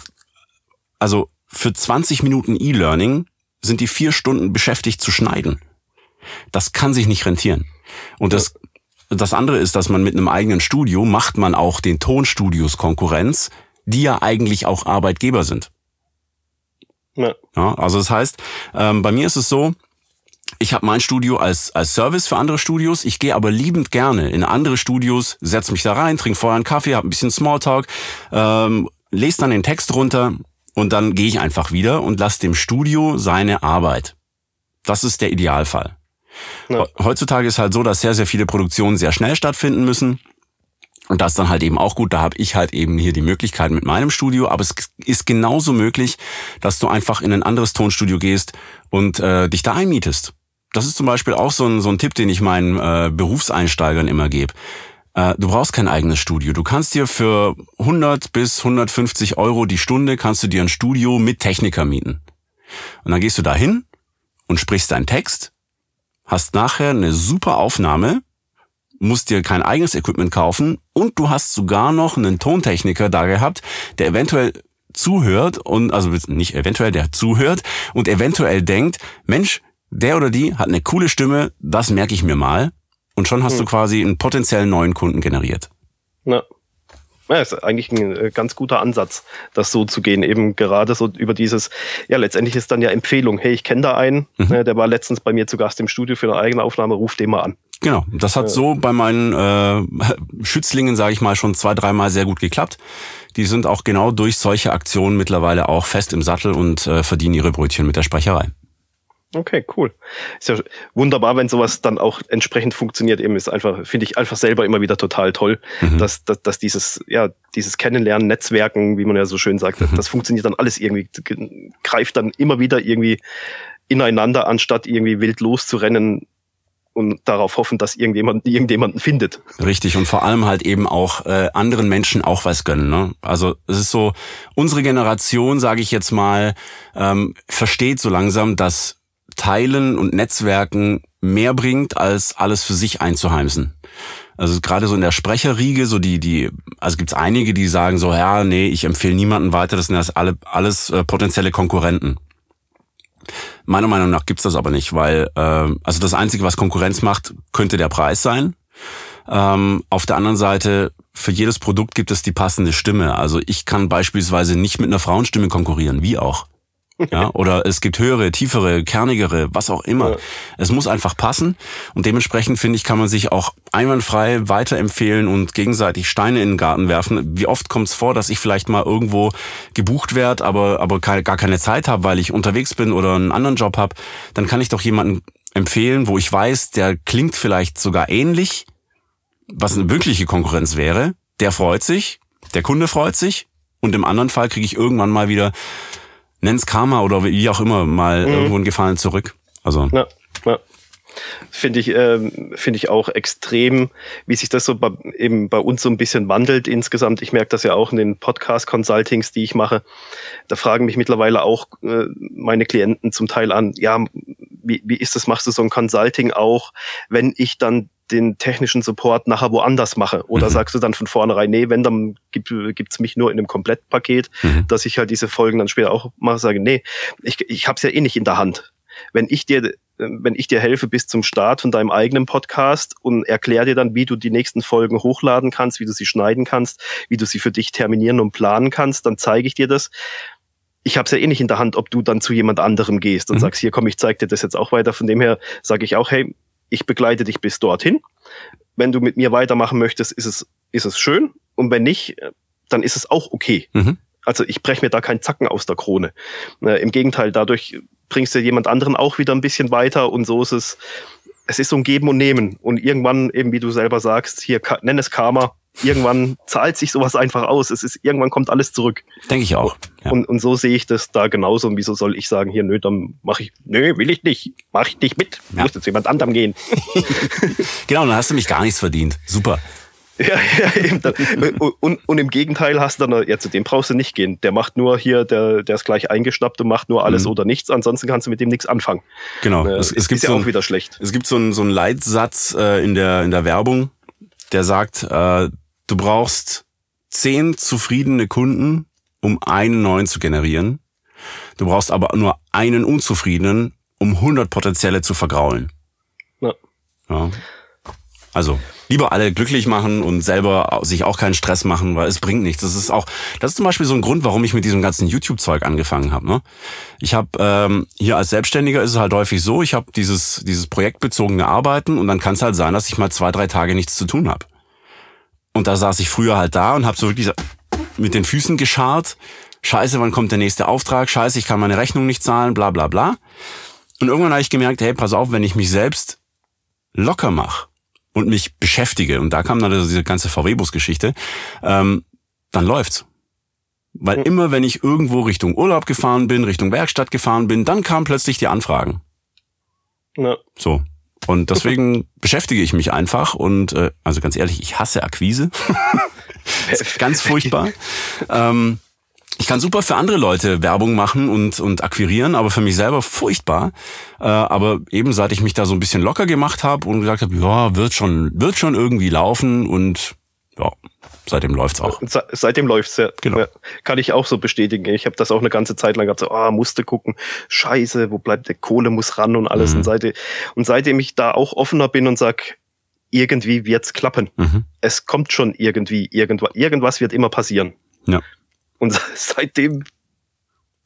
S1: also für 20 Minuten E-Learning sind die vier Stunden beschäftigt zu schneiden. Das kann sich nicht rentieren. Und das, das andere ist, dass man mit einem eigenen Studio macht man auch den Tonstudios Konkurrenz, die ja eigentlich auch Arbeitgeber sind. Ja. ja also das heißt, ähm, bei mir ist es so, ich habe mein Studio als, als Service für andere Studios. Ich gehe aber liebend gerne in andere Studios, setz mich da rein, trinke vorher einen Kaffee, habe ein bisschen Smalltalk, ähm, lese dann den Text runter und dann gehe ich einfach wieder und lasse dem Studio seine Arbeit. Das ist der Idealfall. Ja. Heutzutage ist halt so, dass sehr, sehr viele Produktionen sehr schnell stattfinden müssen. Und das ist dann halt eben auch gut. Da habe ich halt eben hier die Möglichkeit mit meinem Studio. Aber es ist genauso möglich, dass du einfach in ein anderes Tonstudio gehst und äh, dich da einmietest. Das ist zum Beispiel auch so ein, so ein Tipp, den ich meinen äh, Berufseinsteigern immer gebe. Äh, du brauchst kein eigenes Studio. Du kannst dir für 100 bis 150 Euro die Stunde kannst du dir ein Studio mit Techniker mieten. Und dann gehst du dahin und sprichst deinen Text, hast nachher eine super Aufnahme, musst dir kein eigenes Equipment kaufen und du hast sogar noch einen Tontechniker da gehabt, der eventuell zuhört und also nicht eventuell, der zuhört und eventuell denkt, Mensch, der oder die hat eine coole Stimme, das merke ich mir mal. Und schon hast hm. du quasi einen potenziellen neuen Kunden generiert.
S2: Ja. Ja, ist eigentlich ein äh, ganz guter Ansatz, das so zu gehen. Eben gerade so über dieses, ja, letztendlich ist dann ja Empfehlung. Hey, ich kenne da einen, mhm. Ne, der war letztens bei mir zu Gast im Studio für eine eigene Aufnahme, ruf den mal an.
S1: Genau, das hat so bei meinen äh, [laughs] Schützlingen, sage ich mal, schon zwei, dreimal sehr gut geklappt. Die sind auch genau durch solche Aktionen mittlerweile auch fest im Sattel und äh, verdienen ihre Brötchen mit der Sprecherei.
S2: Okay, cool. Ist ja wunderbar, wenn sowas dann auch entsprechend funktioniert. Eben ist einfach, finde ich einfach selber immer wieder total toll, mhm. dass, dass, dass dieses, ja, dieses Kennenlernen, Netzwerken, wie man ja so schön sagt, mhm. das funktioniert dann alles irgendwie, greift dann immer wieder irgendwie ineinander, anstatt irgendwie wild loszurennen und darauf hoffen, dass irgendjemand irgendjemanden findet.
S1: Richtig und vor allem halt eben auch äh, anderen Menschen auch was gönnen. Ne? Also es ist so, unsere Generation, sage ich jetzt mal, ähm, versteht so langsam, dass Teilen und Netzwerken mehr bringt, als alles für sich einzuheimsen. Also gerade so in der Sprecherriege, so die, die, also gibt's einige, die sagen so, ja, nee, ich empfehle niemanden weiter, das sind das alle, alles äh, potenzielle Konkurrenten. Meiner Meinung nach gibt's das aber nicht, weil äh, also das Einzige, was Konkurrenz macht, könnte der Preis sein. Ähm, auf der anderen Seite, für jedes Produkt gibt es die passende Stimme. Also ich kann beispielsweise nicht mit einer Frauenstimme konkurrieren, wie auch. Ja, oder es gibt höhere, tiefere, kernigere, was auch immer. Ja. Es muss einfach passen. Und dementsprechend finde ich, kann man sich auch einwandfrei weiterempfehlen und gegenseitig Steine in den Garten werfen. Wie oft kommt es vor, dass ich vielleicht mal irgendwo gebucht werde, aber, aber gar keine Zeit habe, weil ich unterwegs bin oder einen anderen Job habe. Dann kann ich doch jemanden empfehlen, wo ich weiß, der klingt vielleicht sogar ähnlich, was eine wirkliche Konkurrenz wäre. Der freut sich, der Kunde freut sich und im anderen Fall kriege ich irgendwann mal wieder nenn's Karma oder wie auch immer, mal mhm. irgendwo einen Gefallen zurück. Also.
S2: Ja, ja. Finde ich, äh, finde ich auch extrem, wie sich das so bei, eben bei uns so ein bisschen wandelt insgesamt. Ich merke das ja auch in den Podcast-Consultings, die ich mache. Da fragen mich mittlerweile auch äh, meine Klienten zum Teil an, ja, wie, wie ist das, machst du so ein Consulting auch, wenn ich dann den technischen Support nachher woanders mache? Oder mhm. sagst du dann von vornherein, nee, wenn, dann gibt es mich nur in einem Komplettpaket, mhm. dass ich halt diese Folgen dann später auch mache, sage, nee, ich, ich habe es ja eh nicht in der Hand. Wenn ich dir wenn ich dir helfe bis zum Start von deinem eigenen Podcast und erkläre dir dann, wie du die nächsten Folgen hochladen kannst, wie du sie schneiden kannst, wie du sie für dich terminieren und planen kannst, dann zeige ich dir das ich habe es ja eh nicht in der Hand, ob du dann zu jemand anderem gehst und mhm. sagst, hier komm, ich zeig dir das jetzt auch weiter. Von dem her sage ich auch, hey, ich begleite dich bis dorthin. Wenn du mit mir weitermachen möchtest, ist es, ist es schön. Und wenn nicht, dann ist es auch okay. Mhm. Also ich breche mir da keinen Zacken aus der Krone. Äh, Im Gegenteil, dadurch bringst du jemand anderen auch wieder ein bisschen weiter und so ist es, es ist so ein Geben und Nehmen. Und irgendwann, eben wie du selber sagst, hier nenn es Karma, irgendwann zahlt sich sowas einfach aus. Es ist, irgendwann kommt alles zurück.
S1: Denke ich auch.
S2: Ja. Und, und so sehe ich das da genauso. Und wieso soll ich sagen, hier, nö, dann mache ich, nö, will ich nicht, mach ich nicht mit. Ja. Muss jetzt jemand anderem gehen. [laughs]
S1: genau, dann hast du mich gar nichts verdient. Super. [laughs]
S2: Ja, ja, eben. Und, und, und, im Gegenteil hast du dann, ja, zu dem brauchst du nicht gehen. Der macht nur hier, der, der ist gleich eingeschnappt und macht nur alles mhm. oder nichts. Ansonsten kannst du mit dem nichts anfangen.
S1: Genau. Äh,
S2: es, es gibt ist ja so auch wieder schlecht.
S1: Es gibt so einen, so einen Leitsatz äh, in, der, in der Werbung, der sagt, äh, Du brauchst zehn zufriedene Kunden, um einen neuen zu generieren. Du brauchst aber nur einen unzufriedenen, um 100 potenzielle zu vergraulen. Ja. ja. Also lieber alle glücklich machen und selber sich auch keinen Stress machen, weil es bringt nichts. Das ist auch, das ist zum Beispiel so ein Grund, warum ich mit diesem ganzen YouTube-Zeug angefangen habe. Ne? Ich habe ähm, hier als Selbstständiger ist es halt häufig so, ich habe dieses dieses projektbezogene Arbeiten und dann kann es halt sein, dass ich mal zwei drei Tage nichts zu tun habe. Und da saß ich früher halt da und habe so wirklich mit den Füßen gescharrt. Scheiße, wann kommt der nächste Auftrag? Scheiße, ich kann meine Rechnung nicht zahlen, bla bla bla. Und irgendwann habe ich gemerkt, hey, pass auf, wenn ich mich selbst locker mache und mich beschäftige, und da kam dann diese ganze VW-Bus-Geschichte, ähm, dann läuft's. Weil mhm. immer, wenn ich irgendwo Richtung Urlaub gefahren bin, Richtung Werkstatt gefahren bin, dann kamen plötzlich die Anfragen. Ja. So. Und deswegen [laughs] beschäftige ich mich einfach und äh, also ganz ehrlich, ich hasse Akquise. [laughs] ganz furchtbar. Ähm, ich kann super für andere Leute Werbung machen und, und akquirieren, aber für mich selber furchtbar. Äh, aber eben seit ich mich da so ein bisschen locker gemacht habe und gesagt habe, ja, wird schon, wird schon irgendwie laufen und ja, seitdem läuft's auch.
S2: Se seitdem läuft's ja. Genau. Ja, kann ich auch so bestätigen. Ich habe das auch eine ganze Zeit lang gehabt, so, ah, musste gucken, scheiße, wo bleibt der Kohle, muss ran und alles. Mhm. Und, seitdem, und seitdem ich da auch offener bin und sag, irgendwie wird's klappen. Mhm. Es kommt schon irgendwie, irgendwas, irgendwas wird immer passieren.
S1: Ja.
S2: Und [laughs] seitdem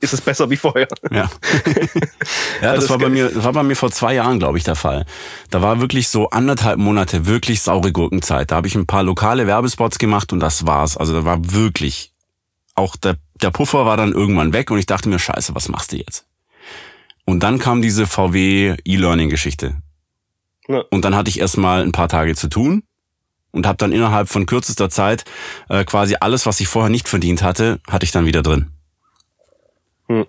S2: ist es besser wie vorher.
S1: Ja, [laughs] ja das, war bei mir, das war bei mir vor zwei Jahren, glaube ich, der Fall. Da war wirklich so anderthalb Monate wirklich saure Gurkenzeit. Da habe ich ein paar lokale Werbespots gemacht und das war's. Also da war wirklich auch der, der Puffer war dann irgendwann weg und ich dachte mir, scheiße, was machst du jetzt? Und dann kam diese VW E-Learning-Geschichte. Ja. Und dann hatte ich erstmal ein paar Tage zu tun und habe dann innerhalb von kürzester Zeit äh, quasi alles, was ich vorher nicht verdient hatte, hatte ich dann wieder drin.
S2: Hm.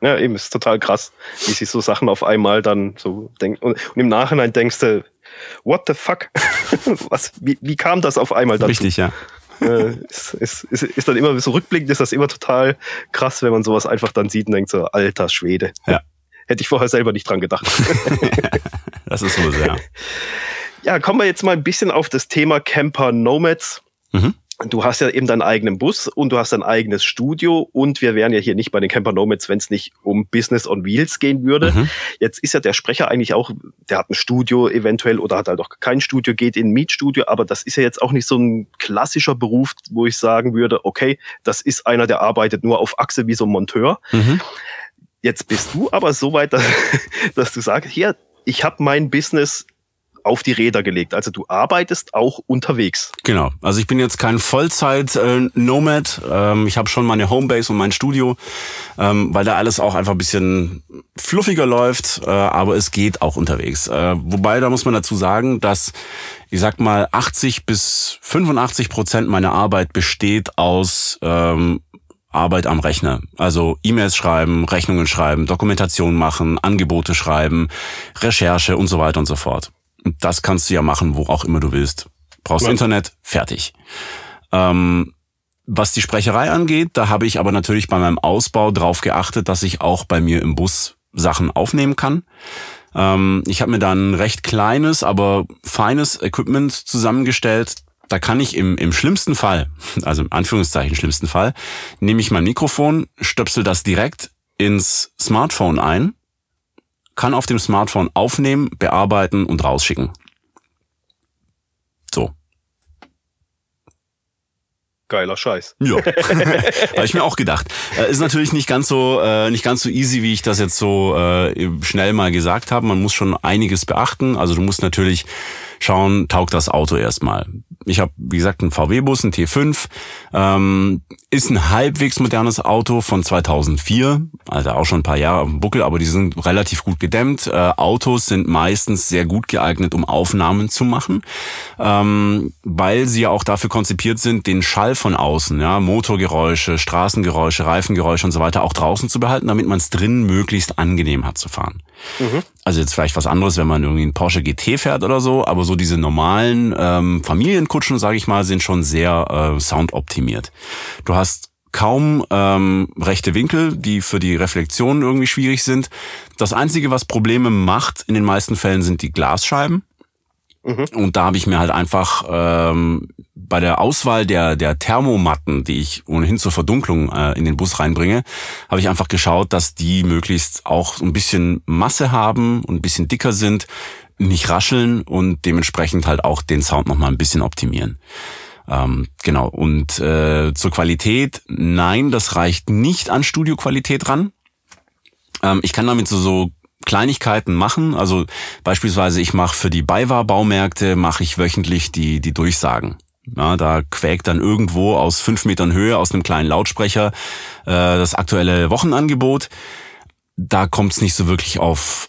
S2: Ja, eben, ist total krass, wie sich so Sachen auf einmal dann so denken. Und, und im Nachhinein denkst du, what the fuck? [laughs] Was, wie, wie kam das auf einmal
S1: dazu? Richtig, ja.
S2: äh, ist, ist, ist, ist dann immer so rückblickend, ist das immer total krass, wenn man sowas einfach dann sieht und denkt so, alter Schwede.
S1: Ja.
S2: Hätte ich vorher selber nicht dran gedacht. [laughs]
S1: das ist so sehr. [laughs]
S2: Ja, kommen wir jetzt mal ein bisschen auf das Thema Camper Nomads. Mhm. Du hast ja eben deinen eigenen Bus und du hast dein eigenes Studio und wir wären ja hier nicht bei den Camper Nomads, wenn es nicht um Business on Wheels gehen würde. Mhm. Jetzt ist ja der Sprecher eigentlich auch, der hat ein Studio eventuell oder hat halt auch kein Studio, geht in ein Mietstudio, aber das ist ja jetzt auch nicht so ein klassischer Beruf, wo ich sagen würde, okay, das ist einer, der arbeitet nur auf Achse wie so ein Monteur. Mhm. Jetzt bist du aber so weit, dass, [laughs] dass du sagst, hier, ich habe mein Business auf die Räder gelegt. Also du arbeitest auch unterwegs.
S1: Genau. Also ich bin jetzt kein Vollzeit-Nomad. Ähm, ich habe schon meine Homebase und mein Studio, ähm, weil da alles auch einfach ein bisschen fluffiger läuft, äh, aber es geht auch unterwegs. Äh, wobei, da muss man dazu sagen, dass ich sag mal 80 bis 85 Prozent meiner Arbeit besteht aus ähm, Arbeit am Rechner. Also E-Mails schreiben, Rechnungen schreiben, Dokumentation machen, Angebote schreiben, Recherche und so weiter und so fort. Das kannst du ja machen, wo auch immer du willst. Brauchst ja. Internet, fertig. Ähm, was die Sprecherei angeht, da habe ich aber natürlich bei meinem Ausbau drauf geachtet, dass ich auch bei mir im Bus Sachen aufnehmen kann. Ähm, ich habe mir dann recht kleines, aber feines Equipment zusammengestellt. Da kann ich im, im schlimmsten Fall, [laughs] also im Anführungszeichen schlimmsten Fall, nehme ich mein Mikrofon, stöpsel das direkt ins Smartphone ein kann auf dem Smartphone aufnehmen, bearbeiten und rausschicken. So.
S2: Geiler Scheiß.
S1: Ja, [laughs] habe ich mir auch gedacht. Äh, ist natürlich nicht ganz so äh, nicht ganz so easy, wie ich das jetzt so äh, schnell mal gesagt habe. Man muss schon einiges beachten. Also du musst natürlich schauen, taugt das Auto erstmal. Ich habe, wie gesagt, einen VW-Bus, einen T5. Ähm, ist ein halbwegs modernes Auto von 2004, also auch schon ein paar Jahre auf dem Buckel, aber die sind relativ gut gedämmt. Äh, Autos sind meistens sehr gut geeignet, um Aufnahmen zu machen, ähm, weil sie ja auch dafür konzipiert sind, den Schall von außen, ja, Motorgeräusche, Straßengeräusche, Reifengeräusche und so weiter auch draußen zu behalten, damit man es drin möglichst angenehm hat zu fahren. Mhm. Also jetzt vielleicht was anderes, wenn man irgendwie einen Porsche GT fährt oder so, aber so diese normalen ähm, Familienkutschen, sage ich mal, sind schon sehr äh, soundoptimiert. Du hast kaum ähm, rechte Winkel, die für die Reflexion irgendwie schwierig sind. Das Einzige, was Probleme macht in den meisten Fällen, sind die Glasscheiben. Mhm. Und da habe ich mir halt einfach ähm, bei der Auswahl der, der Thermomatten, die ich ohnehin zur Verdunklung äh, in den Bus reinbringe, habe ich einfach geschaut, dass die möglichst auch ein bisschen Masse haben und ein bisschen dicker sind, nicht rascheln und dementsprechend halt auch den Sound nochmal ein bisschen optimieren. Ähm, genau. Und äh, zur Qualität, nein, das reicht nicht an Studioqualität ran. Ähm, ich kann damit so, so Kleinigkeiten machen. Also beispielsweise ich mache für die BayWa-Baumärkte mache ich wöchentlich die die Durchsagen. Ja, da quäkt dann irgendwo aus fünf Metern Höhe aus einem kleinen Lautsprecher äh, das aktuelle Wochenangebot. Da kommt es nicht so wirklich auf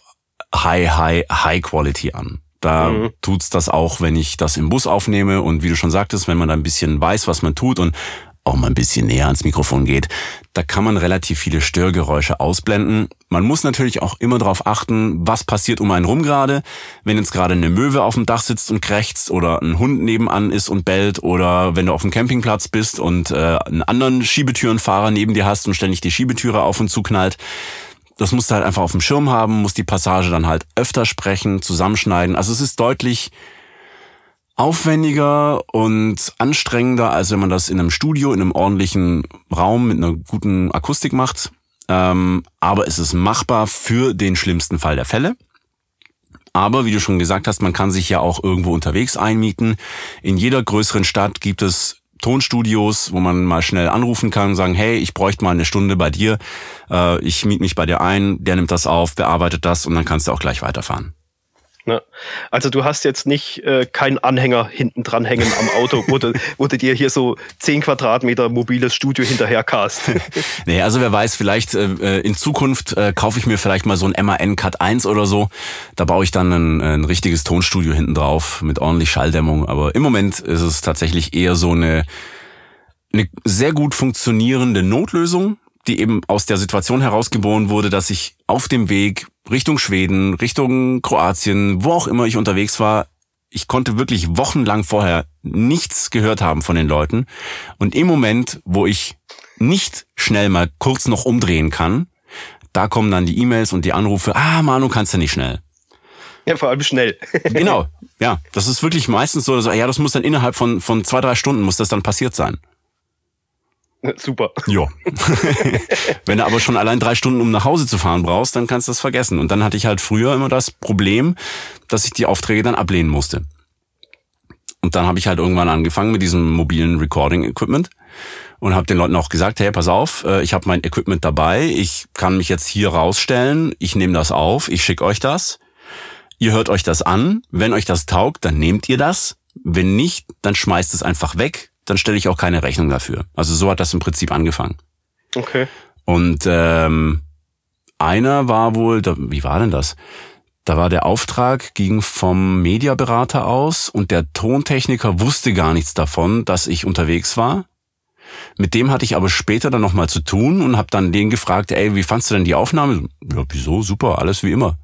S1: High, High, High Quality an. Da mhm. tut's das auch, wenn ich das im Bus aufnehme und wie du schon sagtest, wenn man da ein bisschen weiß, was man tut und auch mal ein bisschen näher ans Mikrofon geht, da kann man relativ viele Störgeräusche ausblenden. Man muss natürlich auch immer darauf achten, was passiert um einen rum gerade. Wenn jetzt gerade eine Möwe auf dem Dach sitzt und krächzt oder ein Hund nebenan ist und bellt oder wenn du auf dem Campingplatz bist und äh, einen anderen Schiebetürenfahrer neben dir hast und ständig die Schiebetüre auf und zu knallt. Das musst du halt einfach auf dem Schirm haben, musst die Passage dann halt öfter sprechen, zusammenschneiden. Also es ist deutlich aufwendiger und anstrengender, als wenn man das in einem Studio, in einem ordentlichen Raum mit einer guten Akustik macht. Ähm, aber es ist machbar für den schlimmsten Fall der Fälle. Aber wie du schon gesagt hast, man kann sich ja auch irgendwo unterwegs einmieten. In jeder größeren Stadt gibt es Tonstudios, wo man mal schnell anrufen kann und sagen, hey, ich bräuchte mal eine Stunde bei dir. Äh, ich miete mich bei dir ein, der nimmt das auf, bearbeitet das und dann kannst du auch gleich weiterfahren.
S2: Ne? Also du hast jetzt nicht äh, keinen Anhänger hinten dran hängen am Auto, wo du, [laughs] wo du dir hier so 10 Quadratmeter mobiles Studio hinterher cast. [laughs]
S1: nee, also wer weiß, vielleicht äh, in Zukunft äh, kaufe ich mir vielleicht mal so ein MAN Cut 1 oder so. Da baue ich dann ein, ein richtiges Tonstudio hinten drauf mit ordentlich Schalldämmung. Aber im Moment ist es tatsächlich eher so eine, eine sehr gut funktionierende Notlösung, die eben aus der Situation herausgeboren wurde, dass ich auf dem Weg Richtung Schweden, Richtung Kroatien, wo auch immer ich unterwegs war, ich konnte wirklich wochenlang vorher nichts gehört haben von den Leuten. Und im Moment, wo ich nicht schnell mal kurz noch umdrehen kann, da kommen dann die E-Mails und die Anrufe, ah, Manu, kannst du nicht schnell.
S2: Ja, vor allem schnell. [laughs]
S1: genau, ja. Das ist wirklich meistens so, dass, ja, das muss dann innerhalb von, von zwei, drei Stunden muss das dann passiert sein. [laughs]
S2: Super.
S1: Ja. [laughs] Wenn du aber schon allein drei Stunden, um nach Hause zu fahren brauchst, dann kannst du das vergessen. Und dann hatte ich halt früher immer das Problem, dass ich die Aufträge dann ablehnen musste. Und dann habe ich halt irgendwann angefangen mit diesem mobilen Recording-Equipment und habe den Leuten auch gesagt, hey, pass auf, äh, ich habe mein Equipment dabei, ich kann mich jetzt hier rausstellen, ich nehme das auf, ich schicke euch das, ihr hört euch das an, wenn euch das taugt, dann nehmt ihr das, wenn nicht, dann schmeißt es einfach weg, dann stelle ich auch keine Rechnung dafür. Also so hat das im Prinzip angefangen.
S2: Okay.
S1: Und ähm, einer war wohl, wie war denn das? Da war der Auftrag, ging vom Mediaberater aus und der Tontechniker wusste gar nichts davon, dass ich unterwegs war. Mit dem hatte ich aber später dann nochmal zu tun und habe dann den gefragt, ey, wie fandst du denn die Aufnahme? Ja, wieso? Super, alles wie immer.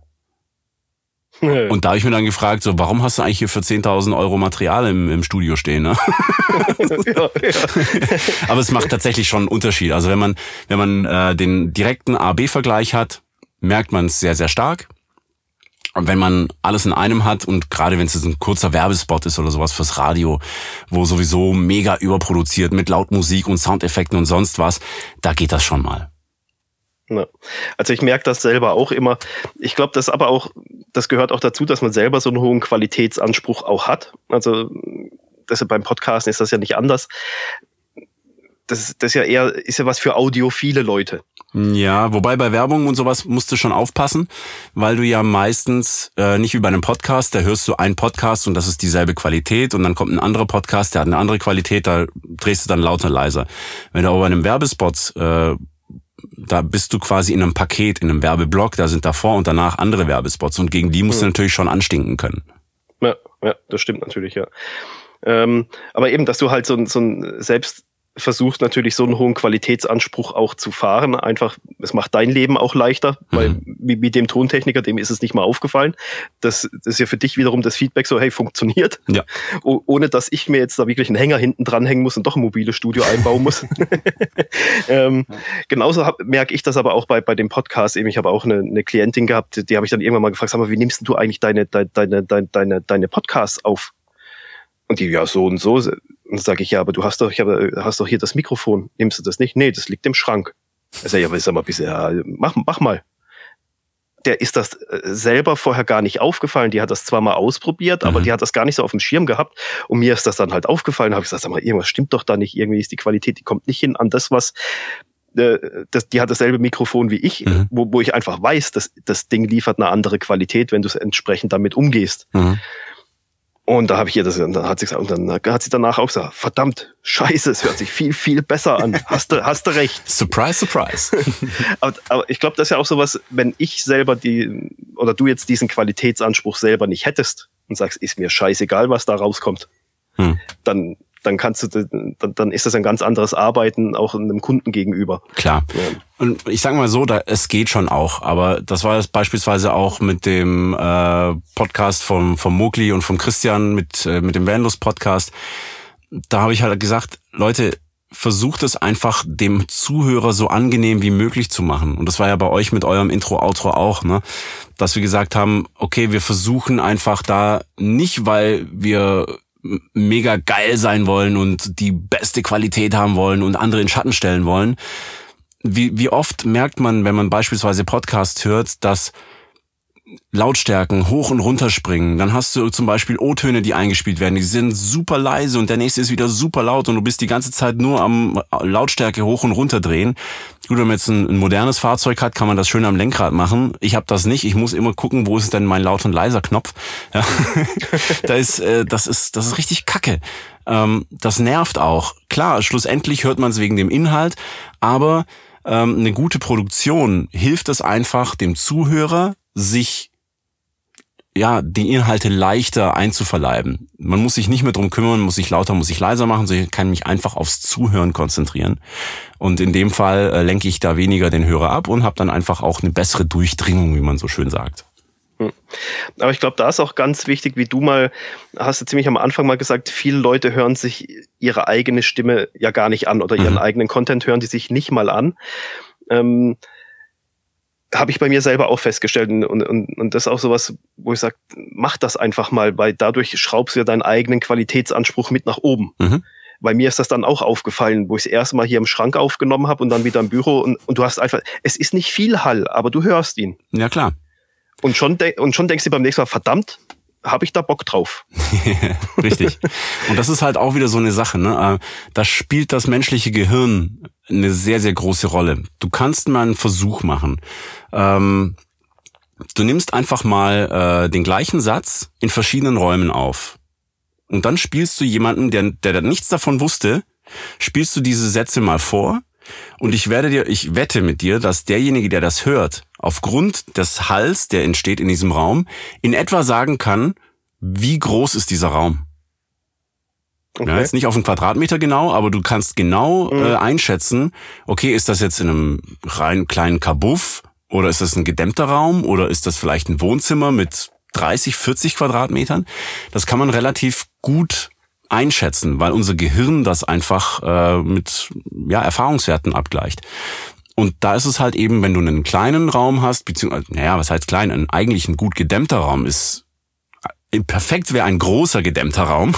S1: Und da habe ich mir dann gefragt, so, warum hast du eigentlich hier für 10.000 Euro Material im, im Studio stehen? Ne? [laughs] ja, ja. [laughs] Aber es macht tatsächlich schon einen Unterschied. Also wenn man, wenn man äh, den direkten A-B-Vergleich hat, merkt man es sehr, sehr stark. Und wenn man alles in einem hat und gerade wenn es ein kurzer Werbespot ist oder sowas fürs Radio, wo sowieso mega überproduziert mit Lautmusik und Soundeffekten und sonst was, da geht das schon mal.
S2: Ja. Also ich merke das selber auch immer. Ich glaube, das aber auch, das gehört auch dazu, dass man selber so einen hohen Qualitätsanspruch auch hat. Also deshalb beim Podcasten ist das ja nicht anders. Das, das ist ja eher, ist ja was für audiophile Leute.
S1: Ja, wobei bei Werbung und sowas musst du schon aufpassen, weil du ja meistens äh, nicht wie bei einem Podcast, da hörst du einen Podcast und das ist dieselbe Qualität und dann kommt ein anderer Podcast, der hat eine andere Qualität, da drehst du dann lauter leiser. Wenn du aber bei einem Werbespot äh, da bist du quasi in einem Paket, in einem Werbeblock, da sind davor und danach andere Werbespots und gegen die musst du natürlich schon anstinken können.
S2: Ja, ja, das stimmt natürlich, ja. Ähm, aber eben, dass du halt so, so ein selbst versucht natürlich so einen hohen Qualitätsanspruch auch zu fahren. Einfach, es macht dein Leben auch leichter, weil mhm. wie, wie dem Tontechniker, dem ist es nicht mal aufgefallen. Das, das ist ja für dich wiederum das Feedback so, hey, funktioniert.
S1: Ja.
S2: O ohne dass ich mir jetzt da wirklich einen Hänger hinten dranhängen muss und doch ein mobiles Studio einbauen muss. [laughs] ähm, ja. Genauso hab, merke ich das aber auch bei, bei dem Podcast eben. Ich habe auch eine, eine Klientin gehabt, die, die habe ich dann irgendwann mal gefragt, sag mal, wie nimmst du eigentlich deine, deine, deine, deine, deine Podcasts auf? Und die, ja, so und so. Und dann sage ich, ja, aber du hast doch, ich habe, hast doch hier das Mikrofon. Nimmst du das nicht? Nee, das liegt im Schrank. Er sagt, ja, aber sag mal, bisschen, ja, mach, mach mal. Der ist das äh, selber vorher gar nicht aufgefallen. Die hat das zwar mal ausprobiert, mhm. aber die hat das gar nicht so auf dem Schirm gehabt. Und mir ist das dann halt aufgefallen. Habe ich gesagt, sag mal, irgendwas stimmt doch da nicht. Irgendwie ist die Qualität, die kommt nicht hin an das, was äh, das, die hat dasselbe Mikrofon wie ich, mhm. wo, wo ich einfach weiß, dass das Ding liefert eine andere Qualität, wenn du es entsprechend damit umgehst. Mhm. Und da habe ich ihr das, und dann hat sie gesagt, und dann hat sie danach auch gesagt, verdammt, scheiße, es hört sich viel, viel besser an. Hast du, hast du recht. [laughs]
S1: Surprise, surprise. [laughs]
S2: aber, aber ich glaube, das ist ja auch sowas, wenn ich selber die, oder du jetzt diesen Qualitätsanspruch selber nicht hättest und sagst, ist mir scheißegal, was da rauskommt, hm. dann dann kannst du, dann, dann ist das ein ganz anderes Arbeiten auch einem Kunden gegenüber.
S1: Klar. Ja. Und ich sage mal so, da, es geht schon auch, aber das war jetzt beispielsweise auch mit dem äh, Podcast vom, vom Mogli und vom Christian mit, äh, mit dem Vanlust Podcast. Da habe ich halt gesagt, Leute, versucht es einfach dem Zuhörer so angenehm wie möglich zu machen. Und das war ja bei euch mit eurem Intro-Outro auch, ne? Dass wir gesagt haben, okay, wir versuchen einfach da nicht, weil wir mega geil sein wollen und die beste Qualität haben wollen und andere in Schatten stellen wollen. Wie, wie oft merkt man, wenn man beispielsweise Podcast hört, dass Lautstärken hoch und runter springen. Dann hast du zum Beispiel O-Töne, die eingespielt werden. Die sind super leise und der nächste ist wieder super laut und du bist die ganze Zeit nur am Lautstärke hoch und runter drehen. Gut, wenn man jetzt ein, ein modernes Fahrzeug hat, kann man das schön am Lenkrad machen. Ich habe das nicht. Ich muss immer gucken, wo ist denn mein laut und leiser Knopf. Ja. [laughs] da ist, äh, das ist, das ist richtig Kacke. Ähm, das nervt auch. Klar, schlussendlich hört man es wegen dem Inhalt, aber ähm, eine gute Produktion hilft es einfach dem Zuhörer sich ja, die Inhalte leichter einzuverleiben. Man muss sich nicht mehr drum kümmern, muss sich lauter, muss sich leiser machen, sondern ich kann mich einfach aufs Zuhören konzentrieren. Und in dem Fall äh, lenke ich da weniger den Hörer ab und habe dann einfach auch eine bessere Durchdringung, wie man so schön sagt. Hm.
S2: Aber ich glaube, da ist auch ganz wichtig, wie du mal, hast du ziemlich am Anfang mal gesagt, viele Leute hören sich ihre eigene Stimme ja gar nicht an oder ihren mhm. eigenen Content hören die sich nicht mal an. Ähm, habe ich bei mir selber auch festgestellt und, und, und das ist auch sowas, wo ich sage, mach das einfach mal, weil dadurch schraubst du ja deinen eigenen Qualitätsanspruch mit nach oben. Mhm. Bei mir ist das dann auch aufgefallen, wo ich es erstmal hier im Schrank aufgenommen habe und dann wieder im Büro und, und du hast einfach, es ist nicht viel Hall, aber du hörst ihn.
S1: Ja klar.
S2: Und schon, und schon denkst du beim nächsten Mal, verdammt, habe ich da Bock drauf. [laughs]
S1: Richtig. Und das ist halt auch wieder so eine Sache. Ne? Äh, da spielt das menschliche Gehirn eine sehr, sehr große Rolle. Du kannst mal einen Versuch machen. Ähm, du nimmst einfach mal äh, den gleichen Satz in verschiedenen Räumen auf. Und dann spielst du jemanden, der, der nichts davon wusste, spielst du diese Sätze mal vor. Und ich werde dir, ich wette mit dir, dass derjenige, der das hört, aufgrund des Halls, der entsteht in diesem Raum, in etwa sagen kann, wie groß ist dieser Raum. Okay. Ja, jetzt nicht auf einen Quadratmeter genau, aber du kannst genau mhm. äh, einschätzen, okay, ist das jetzt in einem rein kleinen Kabuff oder ist das ein gedämmter Raum oder ist das vielleicht ein Wohnzimmer mit 30, 40 Quadratmetern? Das kann man relativ gut einschätzen, weil unser Gehirn das einfach äh, mit ja, Erfahrungswerten abgleicht. Und da ist es halt eben, wenn du einen kleinen Raum hast, beziehungsweise, naja, was heißt klein, ein eigentlich ein gut gedämmter Raum ist perfekt wäre ein großer gedämmter Raum.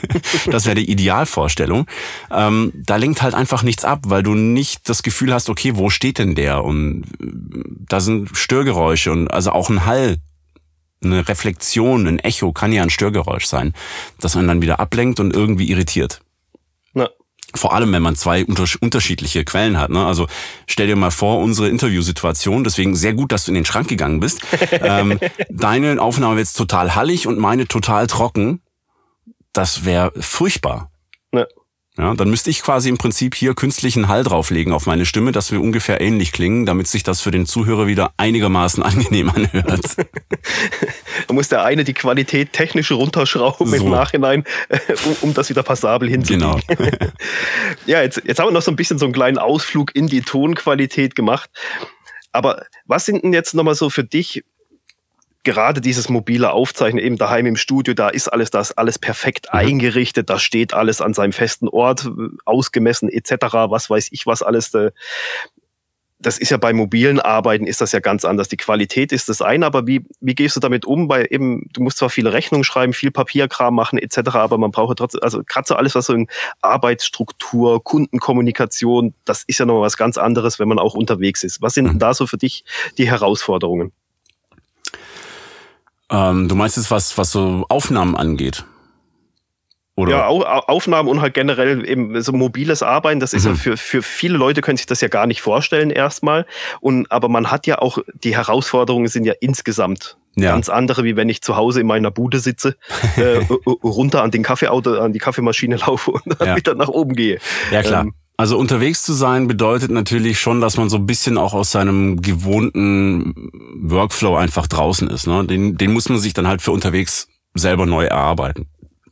S1: [laughs] das wäre die Idealvorstellung. Ähm, da lenkt halt einfach nichts ab, weil du nicht das Gefühl hast, okay, wo steht denn der? Und äh, da sind Störgeräusche und also auch ein Hall, eine Reflexion, ein Echo kann ja ein Störgeräusch sein, das einen dann wieder ablenkt und irgendwie irritiert. Vor allem, wenn man zwei unterschiedliche Quellen hat. Ne? Also stell dir mal vor, unsere Interviewsituation, deswegen sehr gut, dass du in den Schrank gegangen bist. [laughs] ähm, deine Aufnahme wird jetzt total hallig und meine total trocken. Das wäre furchtbar. Ja. Ja, dann müsste ich quasi im Prinzip hier künstlichen Hall drauflegen auf meine Stimme, dass wir ungefähr ähnlich klingen, damit sich das für den Zuhörer wieder einigermaßen [laughs] angenehm anhört. [laughs]
S2: da muss der eine die Qualität technisch runterschrauben so. im Nachhinein, um, um, das wieder passabel hinzukriegen. Genau. [laughs] ja, jetzt, jetzt haben wir noch so ein bisschen so einen kleinen Ausflug in die Tonqualität gemacht. Aber was sind denn jetzt nochmal so für dich gerade dieses mobile Aufzeichnen eben daheim im Studio, da ist alles das, alles perfekt mhm. eingerichtet, da steht alles an seinem festen Ort, ausgemessen etc., was weiß ich was alles. Das ist ja bei mobilen Arbeiten ist das ja ganz anders. Die Qualität ist das eine, aber wie, wie gehst du damit um? Weil eben, du musst zwar viele Rechnungen schreiben, viel Papierkram machen etc., aber man braucht ja trotzdem, also gerade so alles, was so in Arbeitsstruktur, Kundenkommunikation, das ist ja noch was ganz anderes, wenn man auch unterwegs ist. Was sind mhm. da so für dich die Herausforderungen?
S1: Ähm, du meinst jetzt was, was so Aufnahmen angeht?
S2: Oder? Ja, Aufnahmen und halt generell eben so mobiles Arbeiten, das ist mhm. ja für, für viele Leute können sich das ja gar nicht vorstellen erstmal. Und, aber man hat ja auch, die Herausforderungen sind ja insgesamt ja. ganz andere, wie wenn ich zu Hause in meiner Bude sitze, [laughs] äh, runter an den Kaffeeauto, an die Kaffeemaschine laufe und dann ja. wieder nach oben gehe.
S1: Ja, klar. Ähm, also unterwegs zu sein bedeutet natürlich schon, dass man so ein bisschen auch aus seinem gewohnten Workflow einfach draußen ist. Ne? Den, den muss man sich dann halt für unterwegs selber neu erarbeiten.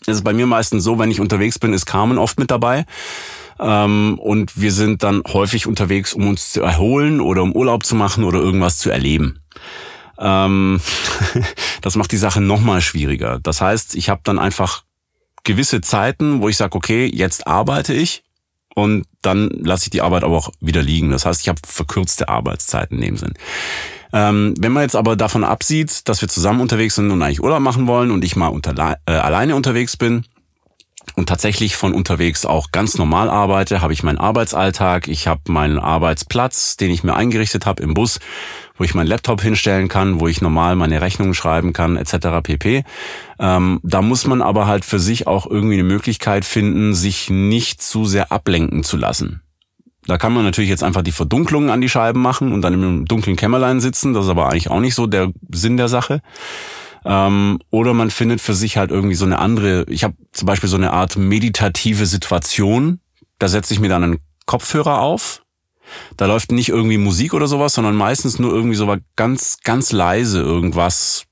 S1: Ist bei mir meistens so, wenn ich unterwegs bin, ist Carmen oft mit dabei. Ähm, und wir sind dann häufig unterwegs, um uns zu erholen oder um Urlaub zu machen oder irgendwas zu erleben. Ähm, [laughs] das macht die Sache nochmal schwieriger. Das heißt, ich habe dann einfach gewisse Zeiten, wo ich sage, okay, jetzt arbeite ich und dann lasse ich die Arbeit aber auch wieder liegen. Das heißt, ich habe verkürzte Arbeitszeiten in dem Sinn. Ähm, wenn man jetzt aber davon absieht, dass wir zusammen unterwegs sind und eigentlich Urlaub machen wollen und ich mal unter, äh, alleine unterwegs bin, und tatsächlich von unterwegs auch ganz normal arbeite, habe ich meinen Arbeitsalltag, ich habe meinen Arbeitsplatz, den ich mir eingerichtet habe im Bus, wo ich meinen Laptop hinstellen kann, wo ich normal meine Rechnungen schreiben kann, etc. pp. Ähm, da muss man aber halt für sich auch irgendwie eine Möglichkeit finden, sich nicht zu sehr ablenken zu lassen. Da kann man natürlich jetzt einfach die Verdunklung an die Scheiben machen und dann im dunklen Kämmerlein sitzen. Das ist aber eigentlich auch nicht so der Sinn der Sache. Ähm, oder man findet für sich halt irgendwie so eine andere, ich habe zum Beispiel so eine Art meditative Situation. Da setze ich mir dann einen Kopfhörer auf. Da läuft nicht irgendwie Musik oder sowas, sondern meistens nur irgendwie so ganz, ganz leise irgendwas,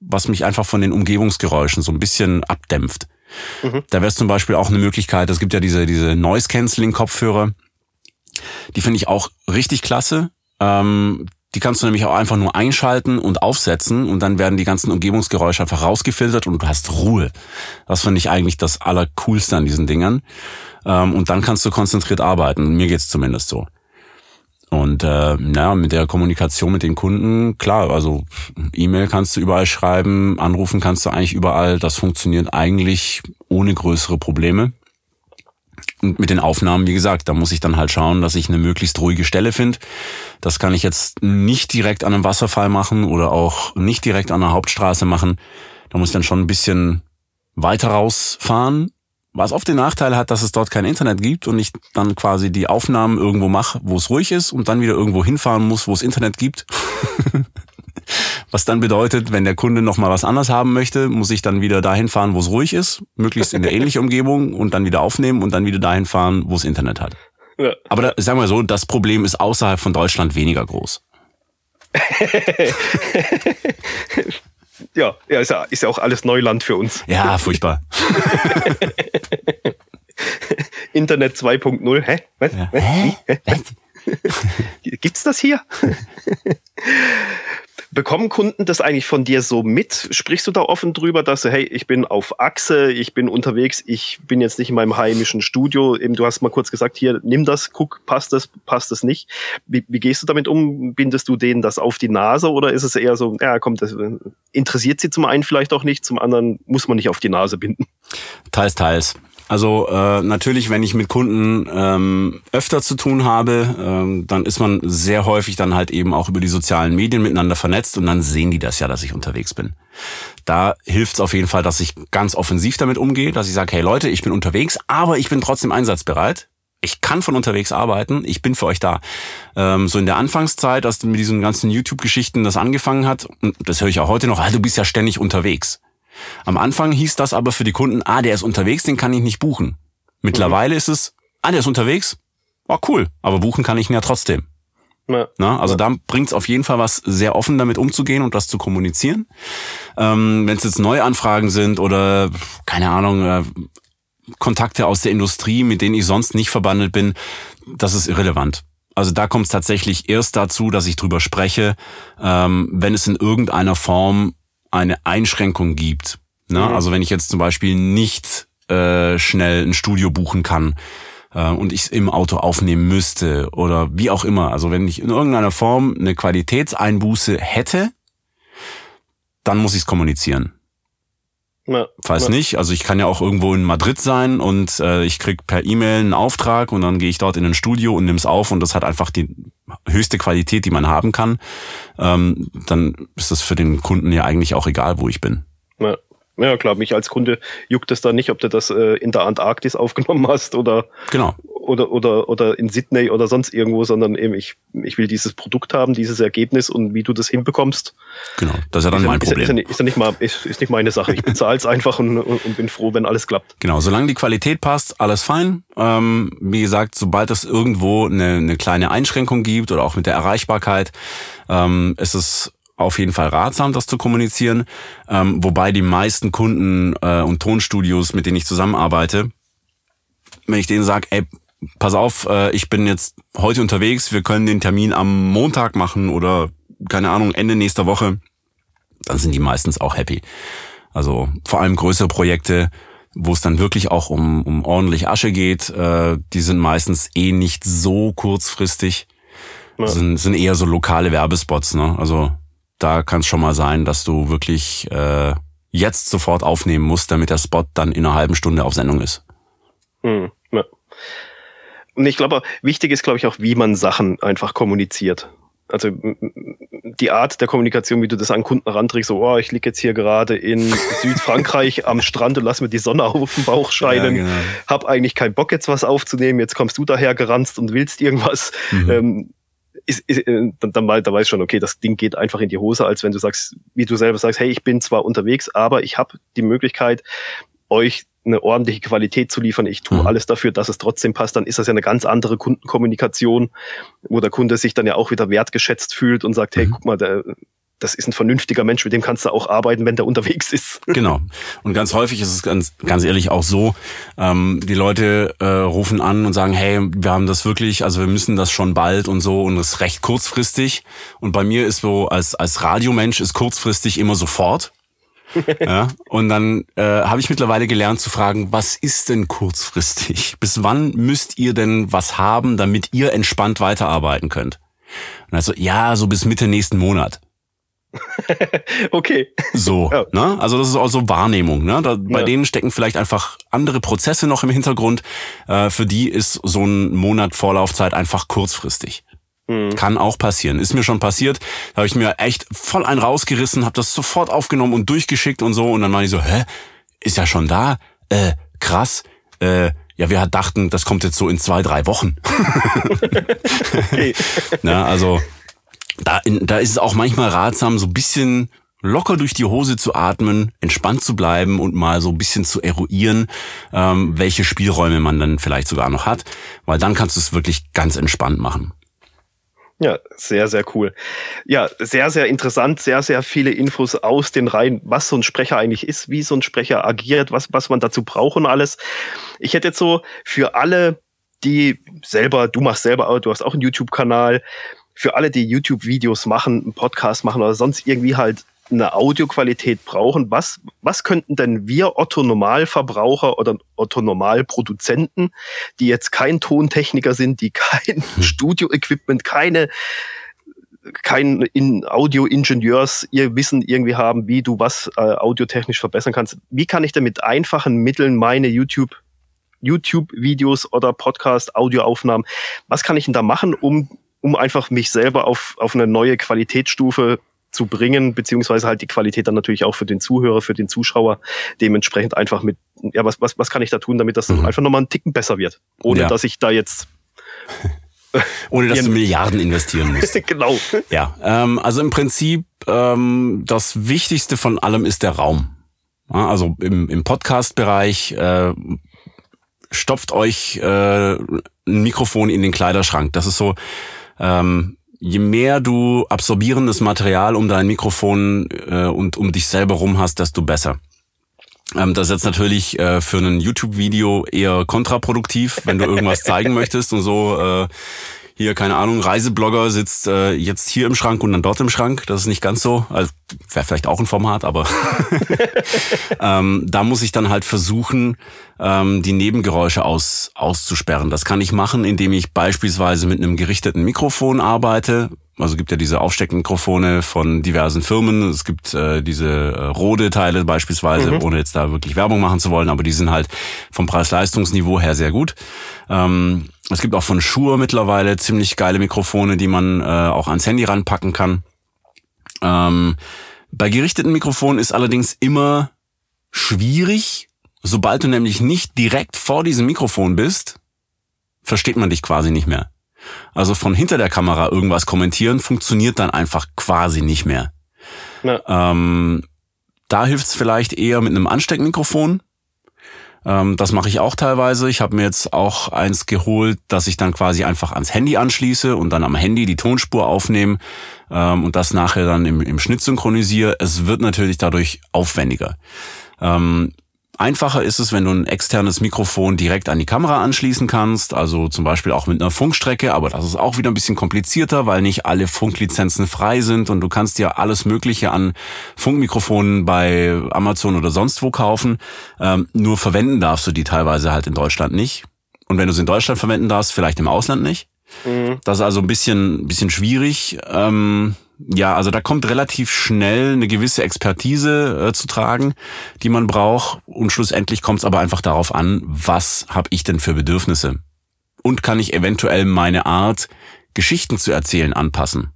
S1: was mich einfach von den Umgebungsgeräuschen so ein bisschen abdämpft. Mhm. Da wäre es zum Beispiel auch eine Möglichkeit, es gibt ja diese, diese Noise-Canceling-Kopfhörer. Die finde ich auch richtig klasse. Ähm, die kannst du nämlich auch einfach nur einschalten und aufsetzen und dann werden die ganzen Umgebungsgeräusche einfach rausgefiltert und du hast Ruhe. Das finde ich eigentlich das Allercoolste an diesen Dingern. Ähm, und dann kannst du konzentriert arbeiten. Mir geht's zumindest so. Und äh, naja, mit der Kommunikation mit den Kunden, klar, also E-Mail kannst du überall schreiben, anrufen kannst du eigentlich überall. Das funktioniert eigentlich ohne größere Probleme. Und mit den Aufnahmen, wie gesagt, da muss ich dann halt schauen, dass ich eine möglichst ruhige Stelle finde. Das kann ich jetzt nicht direkt an einem Wasserfall machen oder auch nicht direkt an einer Hauptstraße machen. Da muss ich dann schon ein bisschen weiter rausfahren. Was oft den Nachteil hat, dass es dort kein Internet gibt und ich dann quasi die Aufnahmen irgendwo mache, wo es ruhig ist und dann wieder irgendwo hinfahren muss, wo es Internet gibt. [laughs] Was dann bedeutet, wenn der Kunde noch mal was anderes haben möchte, muss ich dann wieder dahin fahren, wo es ruhig ist, möglichst in der ähnlichen Umgebung und dann wieder aufnehmen und dann wieder dahin fahren, wo es Internet hat. Ja. Aber da, sagen wir so, das Problem ist außerhalb von Deutschland weniger groß. [laughs]
S2: ja, ja, ist ja, ist ja auch alles Neuland für uns.
S1: Ja, furchtbar. [laughs]
S2: Internet 2.0, hä? Was? Ja. Hä? Was? Gibt's das hier? [laughs] Bekommen Kunden das eigentlich von dir so mit? Sprichst du da offen drüber, dass du, hey, ich bin auf Achse, ich bin unterwegs, ich bin jetzt nicht in meinem heimischen Studio. Eben, du hast mal kurz gesagt, hier, nimm das, guck, passt das, passt das nicht. Wie, wie gehst du damit um? Bindest du denen das auf die Nase oder ist es eher so, ja, komm, das interessiert sie zum einen vielleicht auch nicht, zum anderen muss man nicht auf die Nase binden?
S1: Teils, teils. Also äh, natürlich, wenn ich mit Kunden ähm, öfter zu tun habe, ähm, dann ist man sehr häufig dann halt eben auch über die sozialen Medien miteinander vernetzt und dann sehen die das ja, dass ich unterwegs bin. Da hilft es auf jeden Fall, dass ich ganz offensiv damit umgehe, dass ich sage, hey Leute, ich bin unterwegs, aber ich bin trotzdem einsatzbereit. Ich kann von unterwegs arbeiten, ich bin für euch da. Ähm, so in der Anfangszeit, als mit diesen ganzen YouTube-Geschichten das angefangen hat, und das höre ich auch heute noch, ah, du bist ja ständig unterwegs. Am Anfang hieß das aber für die Kunden, ah, der ist unterwegs, den kann ich nicht buchen. Mittlerweile mhm. ist es, ah, der ist unterwegs, war oh, cool, aber buchen kann ich ihn ja trotzdem. Ja. Na, also ja. da bringt es auf jeden Fall was, sehr offen damit umzugehen und das zu kommunizieren. Ähm, Wenn es jetzt Neuanfragen sind oder, keine Ahnung, äh, Kontakte aus der Industrie, mit denen ich sonst nicht verbandelt bin, das ist irrelevant. Also da kommt es tatsächlich erst dazu, dass ich drüber spreche, ähm, wenn es in irgendeiner Form eine Einschränkung gibt. Ne? Mhm. Also wenn ich jetzt zum Beispiel nicht äh, schnell ein Studio buchen kann äh, und ich es im Auto aufnehmen müsste oder wie auch immer. Also wenn ich in irgendeiner Form eine Qualitätseinbuße hätte, dann muss ich es kommunizieren. Ja, Falls ja. nicht, also ich kann ja auch irgendwo in Madrid sein und äh, ich krieg per E-Mail einen Auftrag und dann gehe ich dort in ein Studio und nimm's auf und das hat einfach die höchste Qualität, die man haben kann. Ähm, dann ist das für den Kunden ja eigentlich auch egal, wo ich bin.
S2: Ja. Ja, klar, mich als Kunde juckt es da nicht, ob du das äh, in der Antarktis aufgenommen hast oder,
S1: genau.
S2: Oder, oder, oder in Sydney oder sonst irgendwo, sondern eben ich, ich will dieses Produkt haben, dieses Ergebnis und wie du das hinbekommst.
S1: Genau, das ist ja dann ist mein
S2: ist,
S1: Problem.
S2: Ist, ist, ja nicht mal, ist, ist nicht meine Sache. Ich bezahle es [laughs] einfach und, und bin froh, wenn alles klappt.
S1: Genau, solange die Qualität passt, alles fein. Ähm, wie gesagt, sobald es irgendwo eine, eine kleine Einschränkung gibt oder auch mit der Erreichbarkeit, ähm, ist es auf jeden Fall ratsam, das zu kommunizieren. Ähm, wobei die meisten Kunden äh, und Tonstudios, mit denen ich zusammenarbeite, wenn ich denen sage, ey, pass auf, äh, ich bin jetzt heute unterwegs, wir können den Termin am Montag machen oder keine Ahnung, Ende nächster Woche, dann sind die meistens auch happy. Also vor allem größere Projekte, wo es dann wirklich auch um, um ordentlich Asche geht, äh, die sind meistens eh nicht so kurzfristig. Ja. Sind, sind eher so lokale Werbespots, ne? Also da kann es schon mal sein, dass du wirklich äh, jetzt sofort aufnehmen muss, damit der Spot dann in einer halben Stunde auf Sendung ist.
S2: Hm, ja. Und ich glaube, wichtig ist, glaube ich, auch, wie man Sachen einfach kommuniziert. Also die Art der Kommunikation, wie du das an Kunden ranträgst, so, oh, ich liege jetzt hier gerade in [laughs] Südfrankreich am Strand und lass mir die Sonne auf den Bauch scheinen, ja, genau. hab eigentlich keinen Bock jetzt was aufzunehmen, jetzt kommst du daher geranzt und willst irgendwas. Mhm. Ähm, ist, ist, äh, dann, dann, dann weißt du schon, okay, das Ding geht einfach in die Hose, als wenn du sagst, wie du selber sagst, hey, ich bin zwar unterwegs, aber ich habe die Möglichkeit, euch eine ordentliche Qualität zu liefern. Ich tue mhm. alles dafür, dass es trotzdem passt. Dann ist das ja eine ganz andere Kundenkommunikation, wo der Kunde sich dann ja auch wieder wertgeschätzt fühlt und sagt, hey, mhm. guck mal, der, das ist ein vernünftiger Mensch, mit dem kannst du auch arbeiten, wenn der unterwegs ist. [laughs]
S1: Genau. Und ganz häufig ist es ganz, ganz ehrlich auch so, ähm, die Leute äh, rufen an und sagen, hey, wir haben das wirklich, also wir müssen das schon bald und so und das ist recht kurzfristig. Und bei mir ist so, als, als Radiomensch ist kurzfristig immer sofort. [laughs] ja, und dann äh, habe ich mittlerweile gelernt zu fragen, was ist denn kurzfristig? Bis wann müsst ihr denn was haben, damit ihr entspannt weiterarbeiten könnt? Und also, ja, so bis Mitte nächsten Monat. [laughs]
S2: okay.
S1: So, ja. ne? Also das ist auch so Wahrnehmung. Ne? Da, bei ja. denen stecken vielleicht einfach andere Prozesse noch im Hintergrund. Äh, für die ist so ein Monat Vorlaufzeit einfach kurzfristig. Mhm. Kann auch passieren. Ist mir schon passiert. Da habe ich mir echt voll einen rausgerissen, habe das sofort aufgenommen und durchgeschickt und so. Und dann war ich so, hä? Ist ja schon da? Äh, krass. Äh, ja, wir dachten, das kommt jetzt so in zwei, drei Wochen. [laughs] okay. [laughs] Na, also da, da ist es auch manchmal ratsam, so ein bisschen locker durch die Hose zu atmen, entspannt zu bleiben und mal so ein bisschen zu eruieren, ähm, welche Spielräume man dann vielleicht sogar noch hat, weil dann kannst du es wirklich ganz entspannt machen.
S2: Ja, sehr, sehr cool. Ja, sehr, sehr interessant, sehr, sehr viele Infos aus den Reihen, was so ein Sprecher eigentlich ist, wie so ein Sprecher agiert, was, was man dazu braucht und alles. Ich hätte jetzt so für alle, die selber, du machst selber, du hast auch einen YouTube-Kanal, für alle, die YouTube-Videos machen, einen Podcast machen oder sonst irgendwie halt eine Audioqualität brauchen, was, was könnten denn wir Otto Normalverbraucher oder Otto Normalproduzenten, die jetzt kein Tontechniker sind, die kein hm. Studio-Equipment, keine kein in Audio-Ingenieurs ihr Wissen irgendwie haben, wie du was äh, audiotechnisch verbessern kannst. Wie kann ich denn mit einfachen Mitteln meine YouTube YouTube-Videos oder Podcast-Audioaufnahmen, was kann ich denn da machen, um um einfach mich selber auf, auf eine neue Qualitätsstufe zu bringen, beziehungsweise halt die Qualität dann natürlich auch für den Zuhörer, für den Zuschauer dementsprechend einfach mit, ja, was, was, was kann ich da tun, damit das mhm. einfach nochmal einen Ticken besser wird, ohne ja. dass ich da jetzt [laughs]
S1: ohne dass du Milliarden investieren musst. [laughs]
S2: genau.
S1: Ja, ähm, also im Prinzip ähm, das Wichtigste von allem ist der Raum. Ja, also im, im Podcast-Bereich äh, stopft euch äh, ein Mikrofon in den Kleiderschrank. Das ist so ähm, je mehr du absorbierendes Material um dein Mikrofon äh, und um dich selber rum hast, desto besser. Ähm, das ist jetzt natürlich äh, für ein YouTube-Video eher kontraproduktiv, wenn du irgendwas zeigen möchtest und so. Äh, hier, keine Ahnung, Reiseblogger sitzt äh, jetzt hier im Schrank und dann dort im Schrank. Das ist nicht ganz so. Also wäre vielleicht auch ein Format, aber [laughs] ähm, da muss ich dann halt versuchen, ähm, die Nebengeräusche aus, auszusperren. Das kann ich machen, indem ich beispielsweise mit einem gerichteten Mikrofon arbeite. Also gibt ja diese Aufsteckmikrofone von diversen Firmen. Es gibt äh, diese äh, Rode-Teile beispielsweise, mhm. ohne jetzt da wirklich Werbung machen zu wollen, aber die sind halt vom Preis-Leistungsniveau her sehr gut. Ähm, es gibt auch von Shure mittlerweile ziemlich geile Mikrofone, die man äh, auch ans Handy ranpacken kann. Ähm, bei gerichteten Mikrofonen ist allerdings immer schwierig, sobald du nämlich nicht direkt vor diesem Mikrofon bist, versteht man dich quasi nicht mehr. Also von hinter der Kamera irgendwas kommentieren funktioniert dann einfach quasi nicht mehr. Ja. Ähm, da hilft es vielleicht eher mit einem Ansteckmikrofon. Ähm, das mache ich auch teilweise. Ich habe mir jetzt auch eins geholt, dass ich dann quasi einfach ans Handy anschließe und dann am Handy die Tonspur aufnehme ähm, und das nachher dann im, im Schnitt synchronisiere. Es wird natürlich dadurch aufwendiger. Ähm, Einfacher ist es, wenn du ein externes Mikrofon direkt an die Kamera anschließen kannst, also zum Beispiel auch mit einer Funkstrecke, aber das ist auch wieder ein bisschen komplizierter, weil nicht alle Funklizenzen frei sind und du kannst ja alles Mögliche an Funkmikrofonen bei Amazon oder sonst wo kaufen. Ähm, nur verwenden darfst du die teilweise halt in Deutschland nicht. Und wenn du sie in Deutschland verwenden darfst, vielleicht im Ausland nicht. Mhm. Das ist also ein bisschen, bisschen schwierig. Ähm, ja, also da kommt relativ schnell eine gewisse Expertise äh, zu tragen, die man braucht. Und schlussendlich kommt es aber einfach darauf an, was habe ich denn für Bedürfnisse? Und kann ich eventuell meine Art, Geschichten zu erzählen, anpassen?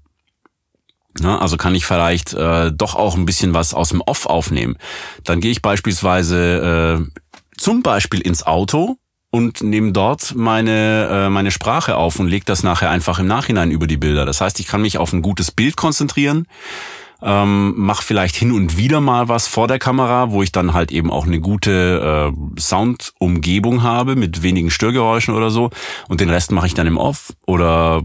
S1: Ja, also kann ich vielleicht äh, doch auch ein bisschen was aus dem Off aufnehmen. Dann gehe ich beispielsweise äh, zum Beispiel ins Auto und nehme dort meine, äh, meine Sprache auf und lege das nachher einfach im Nachhinein über die Bilder. Das heißt, ich kann mich auf ein gutes Bild konzentrieren, ähm, mache vielleicht hin und wieder mal was vor der Kamera, wo ich dann halt eben auch eine gute äh, Soundumgebung habe mit wenigen Störgeräuschen oder so und den Rest mache ich dann im Off oder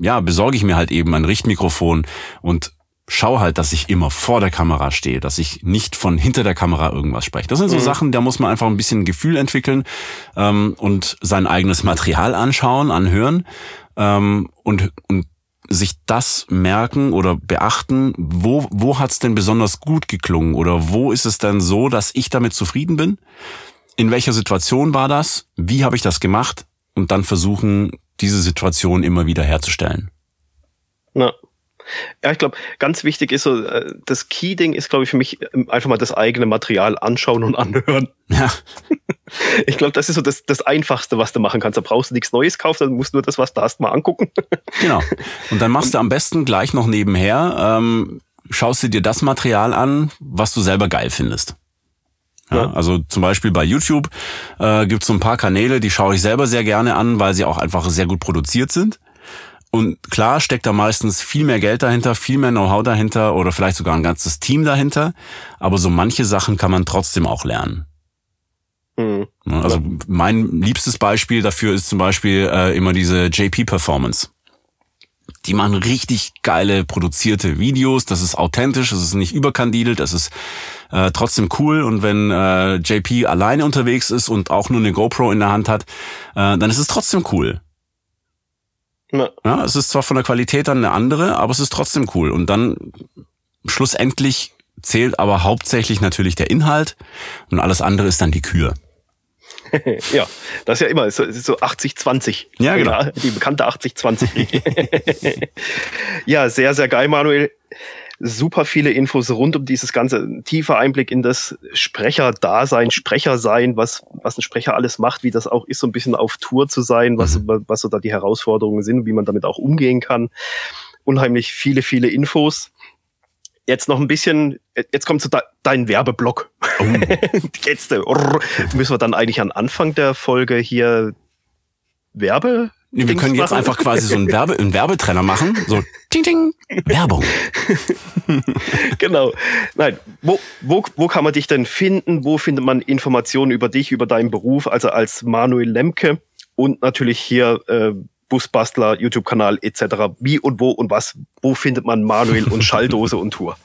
S1: ja, besorge ich mir halt eben ein Richtmikrofon und schau halt, dass ich immer vor der Kamera stehe, dass ich nicht von hinter der Kamera irgendwas spreche. Das sind so mhm. Sachen, da muss man einfach ein bisschen Gefühl entwickeln ähm, und sein eigenes Material anschauen, anhören ähm, und, und sich das merken oder beachten, wo, wo hat's denn besonders gut geklungen oder wo ist es denn so, dass ich damit zufrieden bin? In welcher Situation war das? Wie habe ich das gemacht? Und dann versuchen, diese Situation immer wieder herzustellen.
S2: Na, ja, ich glaube, ganz wichtig ist so, äh, das Key-Ding ist, glaube ich, für mich ähm, einfach mal das eigene Material anschauen und anhören. Ja. [laughs] Ich glaube, das ist so das, das Einfachste, was du machen kannst. Da brauchst du nichts Neues kaufen, dann musst du nur das, was du hast, mal angucken. [laughs]
S1: Genau. Und dann machst du am besten gleich noch nebenher, ähm, schaust du dir das Material an, was du selber geil findest. Ja. Also zum Beispiel bei YouTube äh, gibt es so ein paar Kanäle, die schaue ich selber sehr gerne an, weil sie auch einfach sehr gut produziert sind. Und klar steckt da meistens viel mehr Geld dahinter, viel mehr Know-how dahinter oder vielleicht sogar ein ganzes Team dahinter. Aber so manche Sachen kann man trotzdem auch lernen. Mhm. Also mein liebstes Beispiel dafür ist zum Beispiel äh, immer diese JP Performance. Die machen richtig geile produzierte Videos. Das ist authentisch, das ist nicht überkandidelt, das ist äh, trotzdem cool. Und wenn äh, JP alleine unterwegs ist und auch nur eine GoPro in der Hand hat, äh, dann ist es trotzdem cool. Ja. ja, es ist zwar von der Qualität dann eine andere, aber es ist trotzdem cool. Und dann schlussendlich zählt aber hauptsächlich natürlich der Inhalt und alles andere ist dann die Kür. [laughs]
S2: ja, das ist ja immer, es ist so 80-20.
S1: Ja, genau.
S2: Die bekannte 80-20. [laughs] ja, sehr, sehr geil, Manuel super viele Infos rund um dieses ganze tiefe Einblick in das Sprecher-Dasein, Sprecher-Sein, was, was ein Sprecher alles macht, wie das auch ist, so ein bisschen auf Tour zu sein, was, mhm. was so da die Herausforderungen sind, wie man damit auch umgehen kann. Unheimlich viele, viele Infos. Jetzt noch ein bisschen, jetzt kommt so de, dein Werbeblock. Oh. [laughs] jetzt äh, müssen wir dann eigentlich an Anfang der Folge hier Werbe
S1: Nee, wir können jetzt machen. einfach quasi so einen, Werbe, einen Werbetrenner machen. So, ting, ting, Werbung. [laughs]
S2: genau. Nein, wo, wo, wo kann man dich denn finden? Wo findet man Informationen über dich, über deinen Beruf, also als Manuel Lemke? Und natürlich hier äh, Busbastler, YouTube-Kanal etc. Wie und wo und was, wo findet man Manuel und [laughs] Schalldose und Tour?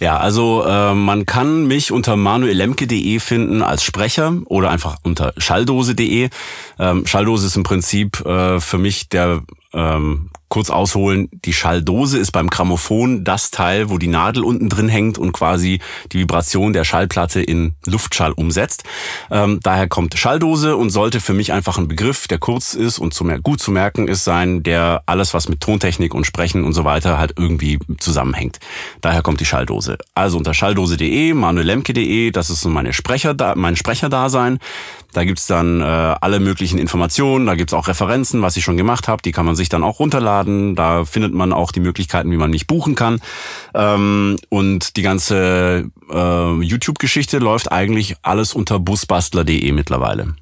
S1: Ja, also äh, man kann mich unter manuellemke.de finden als Sprecher oder einfach unter schalldose.de. Ähm, Schalldose ist im Prinzip äh, für mich der ähm, kurz ausholen, die Schalldose ist beim Grammophon das Teil, wo die Nadel unten drin hängt und quasi die Vibration der Schallplatte in Luftschall umsetzt. Ähm, daher kommt Schalldose und sollte für mich einfach ein Begriff, der kurz ist und zu mehr, gut zu merken ist sein, der alles, was mit Tontechnik und Sprechen und so weiter halt irgendwie zusammenhängt. Daher kommt die Schalldose. Also unter schalldose.de, manuelemke.de, das ist so meine Sprecher, mein Sprecherdasein. Da gibt's dann äh, alle möglichen Informationen, da gibt's auch Referenzen, was ich schon gemacht habe, die kann man sich dann auch runterladen. Da findet man auch die Möglichkeiten, wie man mich buchen kann. Ähm, und die ganze äh, YouTube-Geschichte läuft eigentlich alles unter busbastler.de mittlerweile.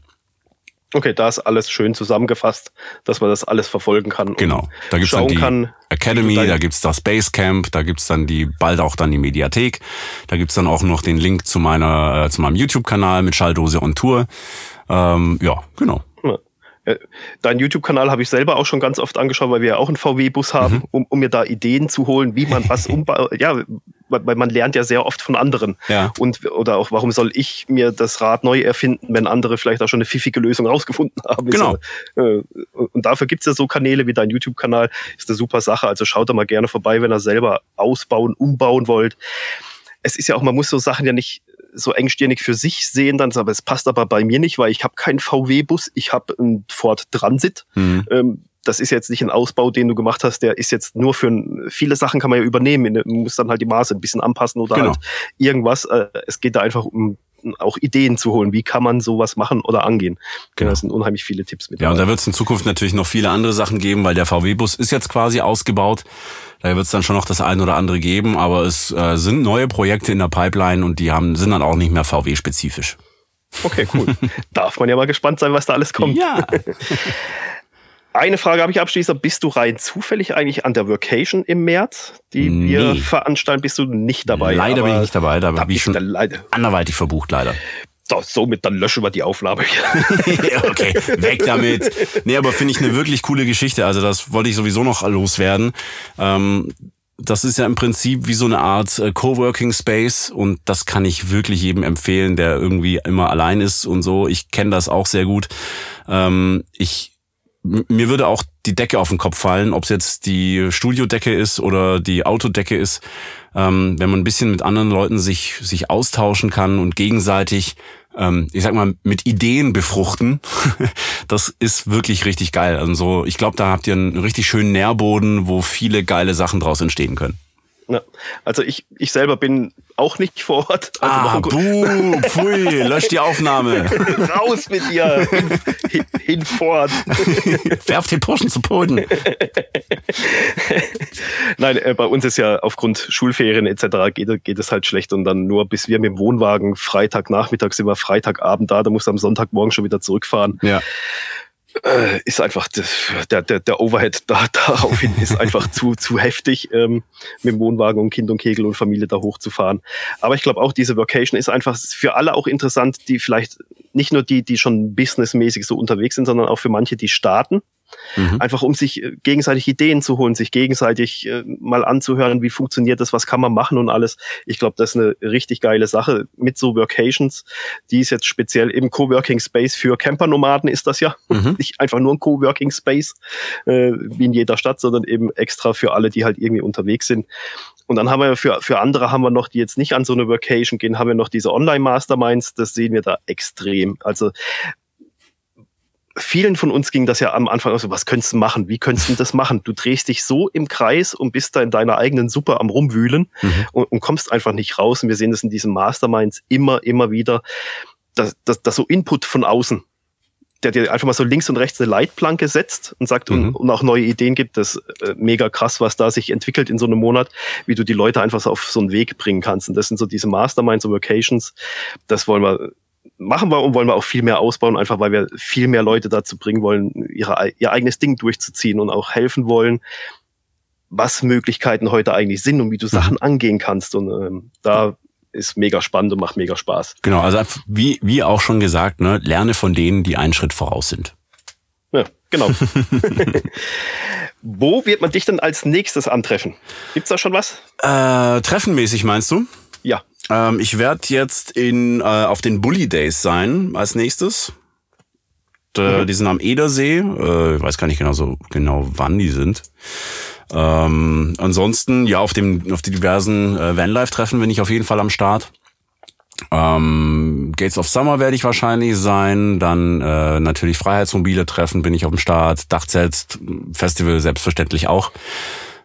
S2: Okay, da ist alles schön zusammengefasst, dass man das alles verfolgen kann.
S1: Genau. Da gibt's dann die kann, Academy, da gibt's das Basecamp, da gibt's dann die, bald auch dann die Mediathek. Da gibt's dann auch noch den Link zu meiner, äh, zu meinem YouTube-Kanal mit Schalldose on Tour. Ähm, ja, genau.
S2: Äh, deinen YouTube-Kanal habe ich selber auch schon ganz oft angeschaut, weil wir ja auch einen VW-Bus haben, mhm. um, um mir da Ideen zu holen, wie man was [laughs] umbaut. ja, weil man lernt ja sehr oft von anderen. Ja. Und oder auch, warum soll ich mir das Rad neu erfinden, wenn andere vielleicht auch schon eine pfiffige Lösung rausgefunden [laughs] haben?
S1: Genau.
S2: Äh, und dafür gibt es ja so Kanäle wie dein YouTube-Kanal, ist eine super Sache. Also schaut da mal gerne vorbei, wenn ihr selber ausbauen, umbauen wollt. Es ist ja auch, man muss so Sachen ja nicht so engstirnig für sich sehen, dann aber es passt aber bei mir nicht, weil ich habe keinen VW-Bus, ich habe einen Ford Transit. Mhm. Ähm, das ist jetzt nicht ein Ausbau, den du gemacht hast, der ist jetzt nur für viele Sachen kann man ja übernehmen. Man muss dann halt die Maße ein bisschen anpassen oder genau. halt irgendwas. Äh, es geht da einfach um auch Ideen zu holen. Wie kann man sowas machen oder angehen? Genau. Da sind unheimlich viele Tipps
S1: mit. Ja, und da wird es in Zukunft natürlich noch viele andere Sachen geben, weil der VW-Bus ist jetzt quasi ausgebaut. Da wird es dann schon noch das eine oder andere geben, aber es äh, sind neue Projekte in der Pipeline und die haben, sind dann auch nicht mehr VW-spezifisch.
S2: Okay, cool. [laughs] Darf man ja mal gespannt sein, was da alles kommt.
S1: Ja. [laughs]
S2: Eine Frage habe ich abschließend. Bist du rein zufällig eigentlich an der Vacation im März, die nee. wir veranstalten? Bist du nicht dabei?
S1: Leider bin ich nicht dabei. Da, da bin ich schon anderweitig verbucht, leider.
S2: So, somit, dann löschen wir die Aufnahme. [laughs]
S1: okay, weg damit. Nee, aber finde ich eine wirklich coole Geschichte. Also das wollte ich sowieso noch loswerden. Ähm, das ist ja im Prinzip wie so eine Art äh, Coworking Space und das kann ich wirklich jedem empfehlen, der irgendwie immer allein ist und so. Ich kenne das auch sehr gut. Ähm, ich mir würde auch die Decke auf den Kopf fallen, ob es jetzt die Studiodecke ist oder die Autodecke ist. Ähm, wenn man ein bisschen mit anderen Leuten sich, sich austauschen kann und gegenseitig, ähm, ich sag mal, mit Ideen befruchten, [laughs] das ist wirklich richtig geil. Also ich glaube, da habt ihr einen richtig schönen Nährboden, wo viele geile Sachen draus entstehen können.
S2: Ja. Also ich, ich selber bin auch nicht vor Ort. Also
S1: ah, buh, pfui, [laughs] lösch die Aufnahme.
S2: Raus mit dir, hin, hinfort. [laughs]
S1: Werf den Burschen zu Boden. [laughs]
S2: Nein, äh, bei uns ist ja aufgrund Schulferien etc. geht, geht es halt schlecht und dann nur bis wir mit dem Wohnwagen Freitagnachmittag sind wir Freitagabend da, da musst du am Sonntagmorgen schon wieder zurückfahren.
S1: Ja
S2: äh, ist einfach der, der, der Overhead da, [laughs] daraufhin ist einfach zu, zu heftig, ähm, mit dem Wohnwagen und Kind und Kegel und Familie da hochzufahren. Aber ich glaube auch, diese Vacation ist einfach für alle auch interessant, die vielleicht nicht nur die, die schon businessmäßig so unterwegs sind, sondern auch für manche, die starten Mhm. Einfach um sich äh, gegenseitig Ideen zu holen, sich gegenseitig äh, mal anzuhören, wie funktioniert das, was kann man machen und alles. Ich glaube, das ist eine richtig geile Sache mit so Workations. Die ist jetzt speziell im Coworking Space für Campernomaden ist das ja. Mhm. [laughs] Nicht einfach nur ein Coworking Space äh, wie in jeder Stadt, sondern eben extra für alle, die halt irgendwie unterwegs sind. Und dann haben wir für, für andere haben wir noch, die jetzt nicht an so eine Workation gehen, haben wir noch diese Online-Masterminds. Das sehen wir da extrem. Also vielen von uns ging das ja am Anfang aus, so, was könntest du machen? Wie könntest du das machen? Du drehst dich so im Kreis und bist da in deiner eigenen Suppe am Rumwühlen mhm. und, und, kommst einfach nicht raus. Und wir sehen das in diesen Masterminds immer, immer wieder, dass, dass, dass so Input von außen, der dir einfach mal so links und rechts eine Leitplanke setzt und sagt mhm. und, und, auch neue Ideen gibt. Das ist äh, mega krass, was da sich entwickelt in so einem Monat, wie du die Leute einfach so auf so einen Weg bringen kannst. Und das sind so diese Masterminds und Vocations. Das wollen wir machen wir und wollen wir auch viel mehr ausbauen, einfach weil wir viel mehr Leute dazu bringen wollen, ihre, ihr eigenes Ding durchzuziehen und auch helfen wollen, was Möglichkeiten heute eigentlich sind und wie du Sachen mhm. angehen kannst. Und ähm, da ist mega spannend und macht mega Spaß.
S1: Genau, also wie, wie auch schon gesagt, ne, lerne von denen, die einen Schritt voraus sind.
S2: Ja, genau. [laughs] Wo wird man dich denn als nächstes antreffen? Gibt's da schon was?
S1: Äh, treffenmäßig meinst du?
S2: Ja.
S1: Ähm, ich werde jetzt in, äh, auf den Bully Days sein als nächstes. Äh, mhm. Die sind am Edersee. Äh, ich weiß gar nicht genau so genau, wann die sind. Ähm, ansonsten, ja, auf dem, auf die diversen äh, Vanlife-Treffen bin ich auf jeden Fall am Start. Ähm, Gates of Summer werde ich wahrscheinlich sein. Dann äh, natürlich Freiheitsmobile Treffen bin ich auf dem Start. Dachzelt Festival selbstverständlich auch.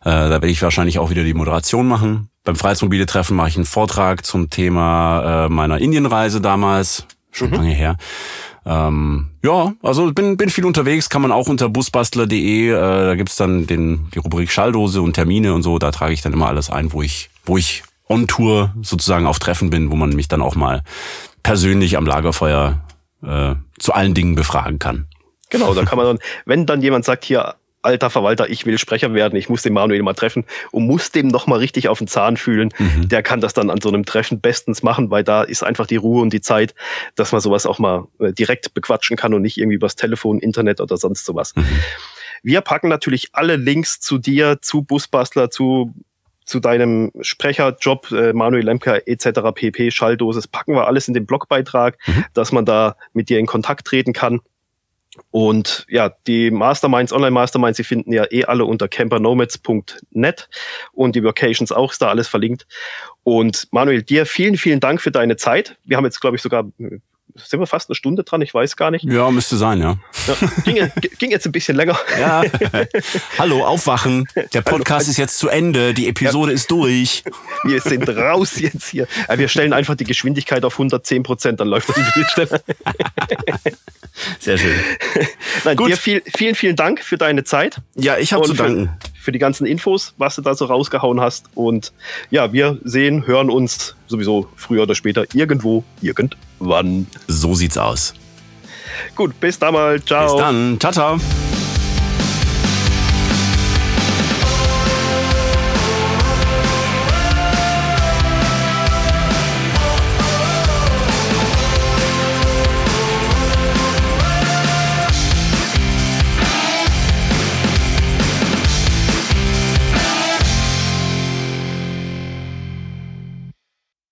S1: Äh, da werde ich wahrscheinlich auch wieder die Moderation machen. Beim Freiheitsmobile-Treffen mache ich einen Vortrag zum Thema äh, meiner Indienreise damals, schon mhm. lange her. Ähm, ja, also bin, bin viel unterwegs, kann man auch unter busbastler.de, äh, da gibt's dann den, die Rubrik Schalldose und Termine und so, da trage ich dann immer alles ein, wo ich, wo ich on Tour sozusagen auf Treffen bin, wo man mich dann auch mal persönlich am Lagerfeuer äh, zu allen Dingen befragen kann.
S2: Genau, da kann man dann, wenn dann jemand sagt, hier, alter Verwalter, ich will Sprecher werden, ich muss den Manuel mal treffen und muss dem nochmal richtig auf den Zahn fühlen, mhm. der kann das dann an so einem Treffen bestens machen, weil da ist einfach die Ruhe und die Zeit, dass man sowas auch mal äh, direkt bequatschen kann und nicht irgendwie übers Telefon, Internet oder sonst sowas. Mhm. Wir packen natürlich alle Links zu dir, zu Busbastler, zu zu deinem Sprecherjob, äh, Manuel Lemke etc. pp, Schalldosis, packen wir alles in den Blogbeitrag, mhm. dass man da mit dir in Kontakt treten kann. Und ja, die Masterminds, Online-Masterminds, die finden ja eh alle unter campernomads.net und die Vocations auch, ist da alles verlinkt. Und Manuel, dir vielen, vielen Dank für deine Zeit. Wir haben jetzt, glaube ich, sogar sind wir fast eine Stunde dran, ich weiß gar nicht.
S1: Ja, müsste sein, ja.
S2: ging, [laughs] ging, jetzt ein bisschen länger. Ja. [laughs]
S1: Hallo, aufwachen. Der Podcast Hallo. ist jetzt zu Ende. Die Episode ja. ist durch.
S2: Wir sind raus jetzt hier. Wir stellen einfach die Geschwindigkeit auf 110 Prozent, dann läuft das bisschen schneller.
S1: Sehr schön.
S2: Nein, Gut. dir viel, vielen, vielen Dank für deine Zeit.
S1: Ja, ich habe zu danken.
S2: Für, für die ganzen Infos, was du da so rausgehauen hast. Und ja, wir sehen, hören uns sowieso früher oder später irgendwo, irgendwann.
S1: So sieht's aus.
S2: Gut, bis dann mal. Ciao.
S1: Bis dann. Ciao, ciao.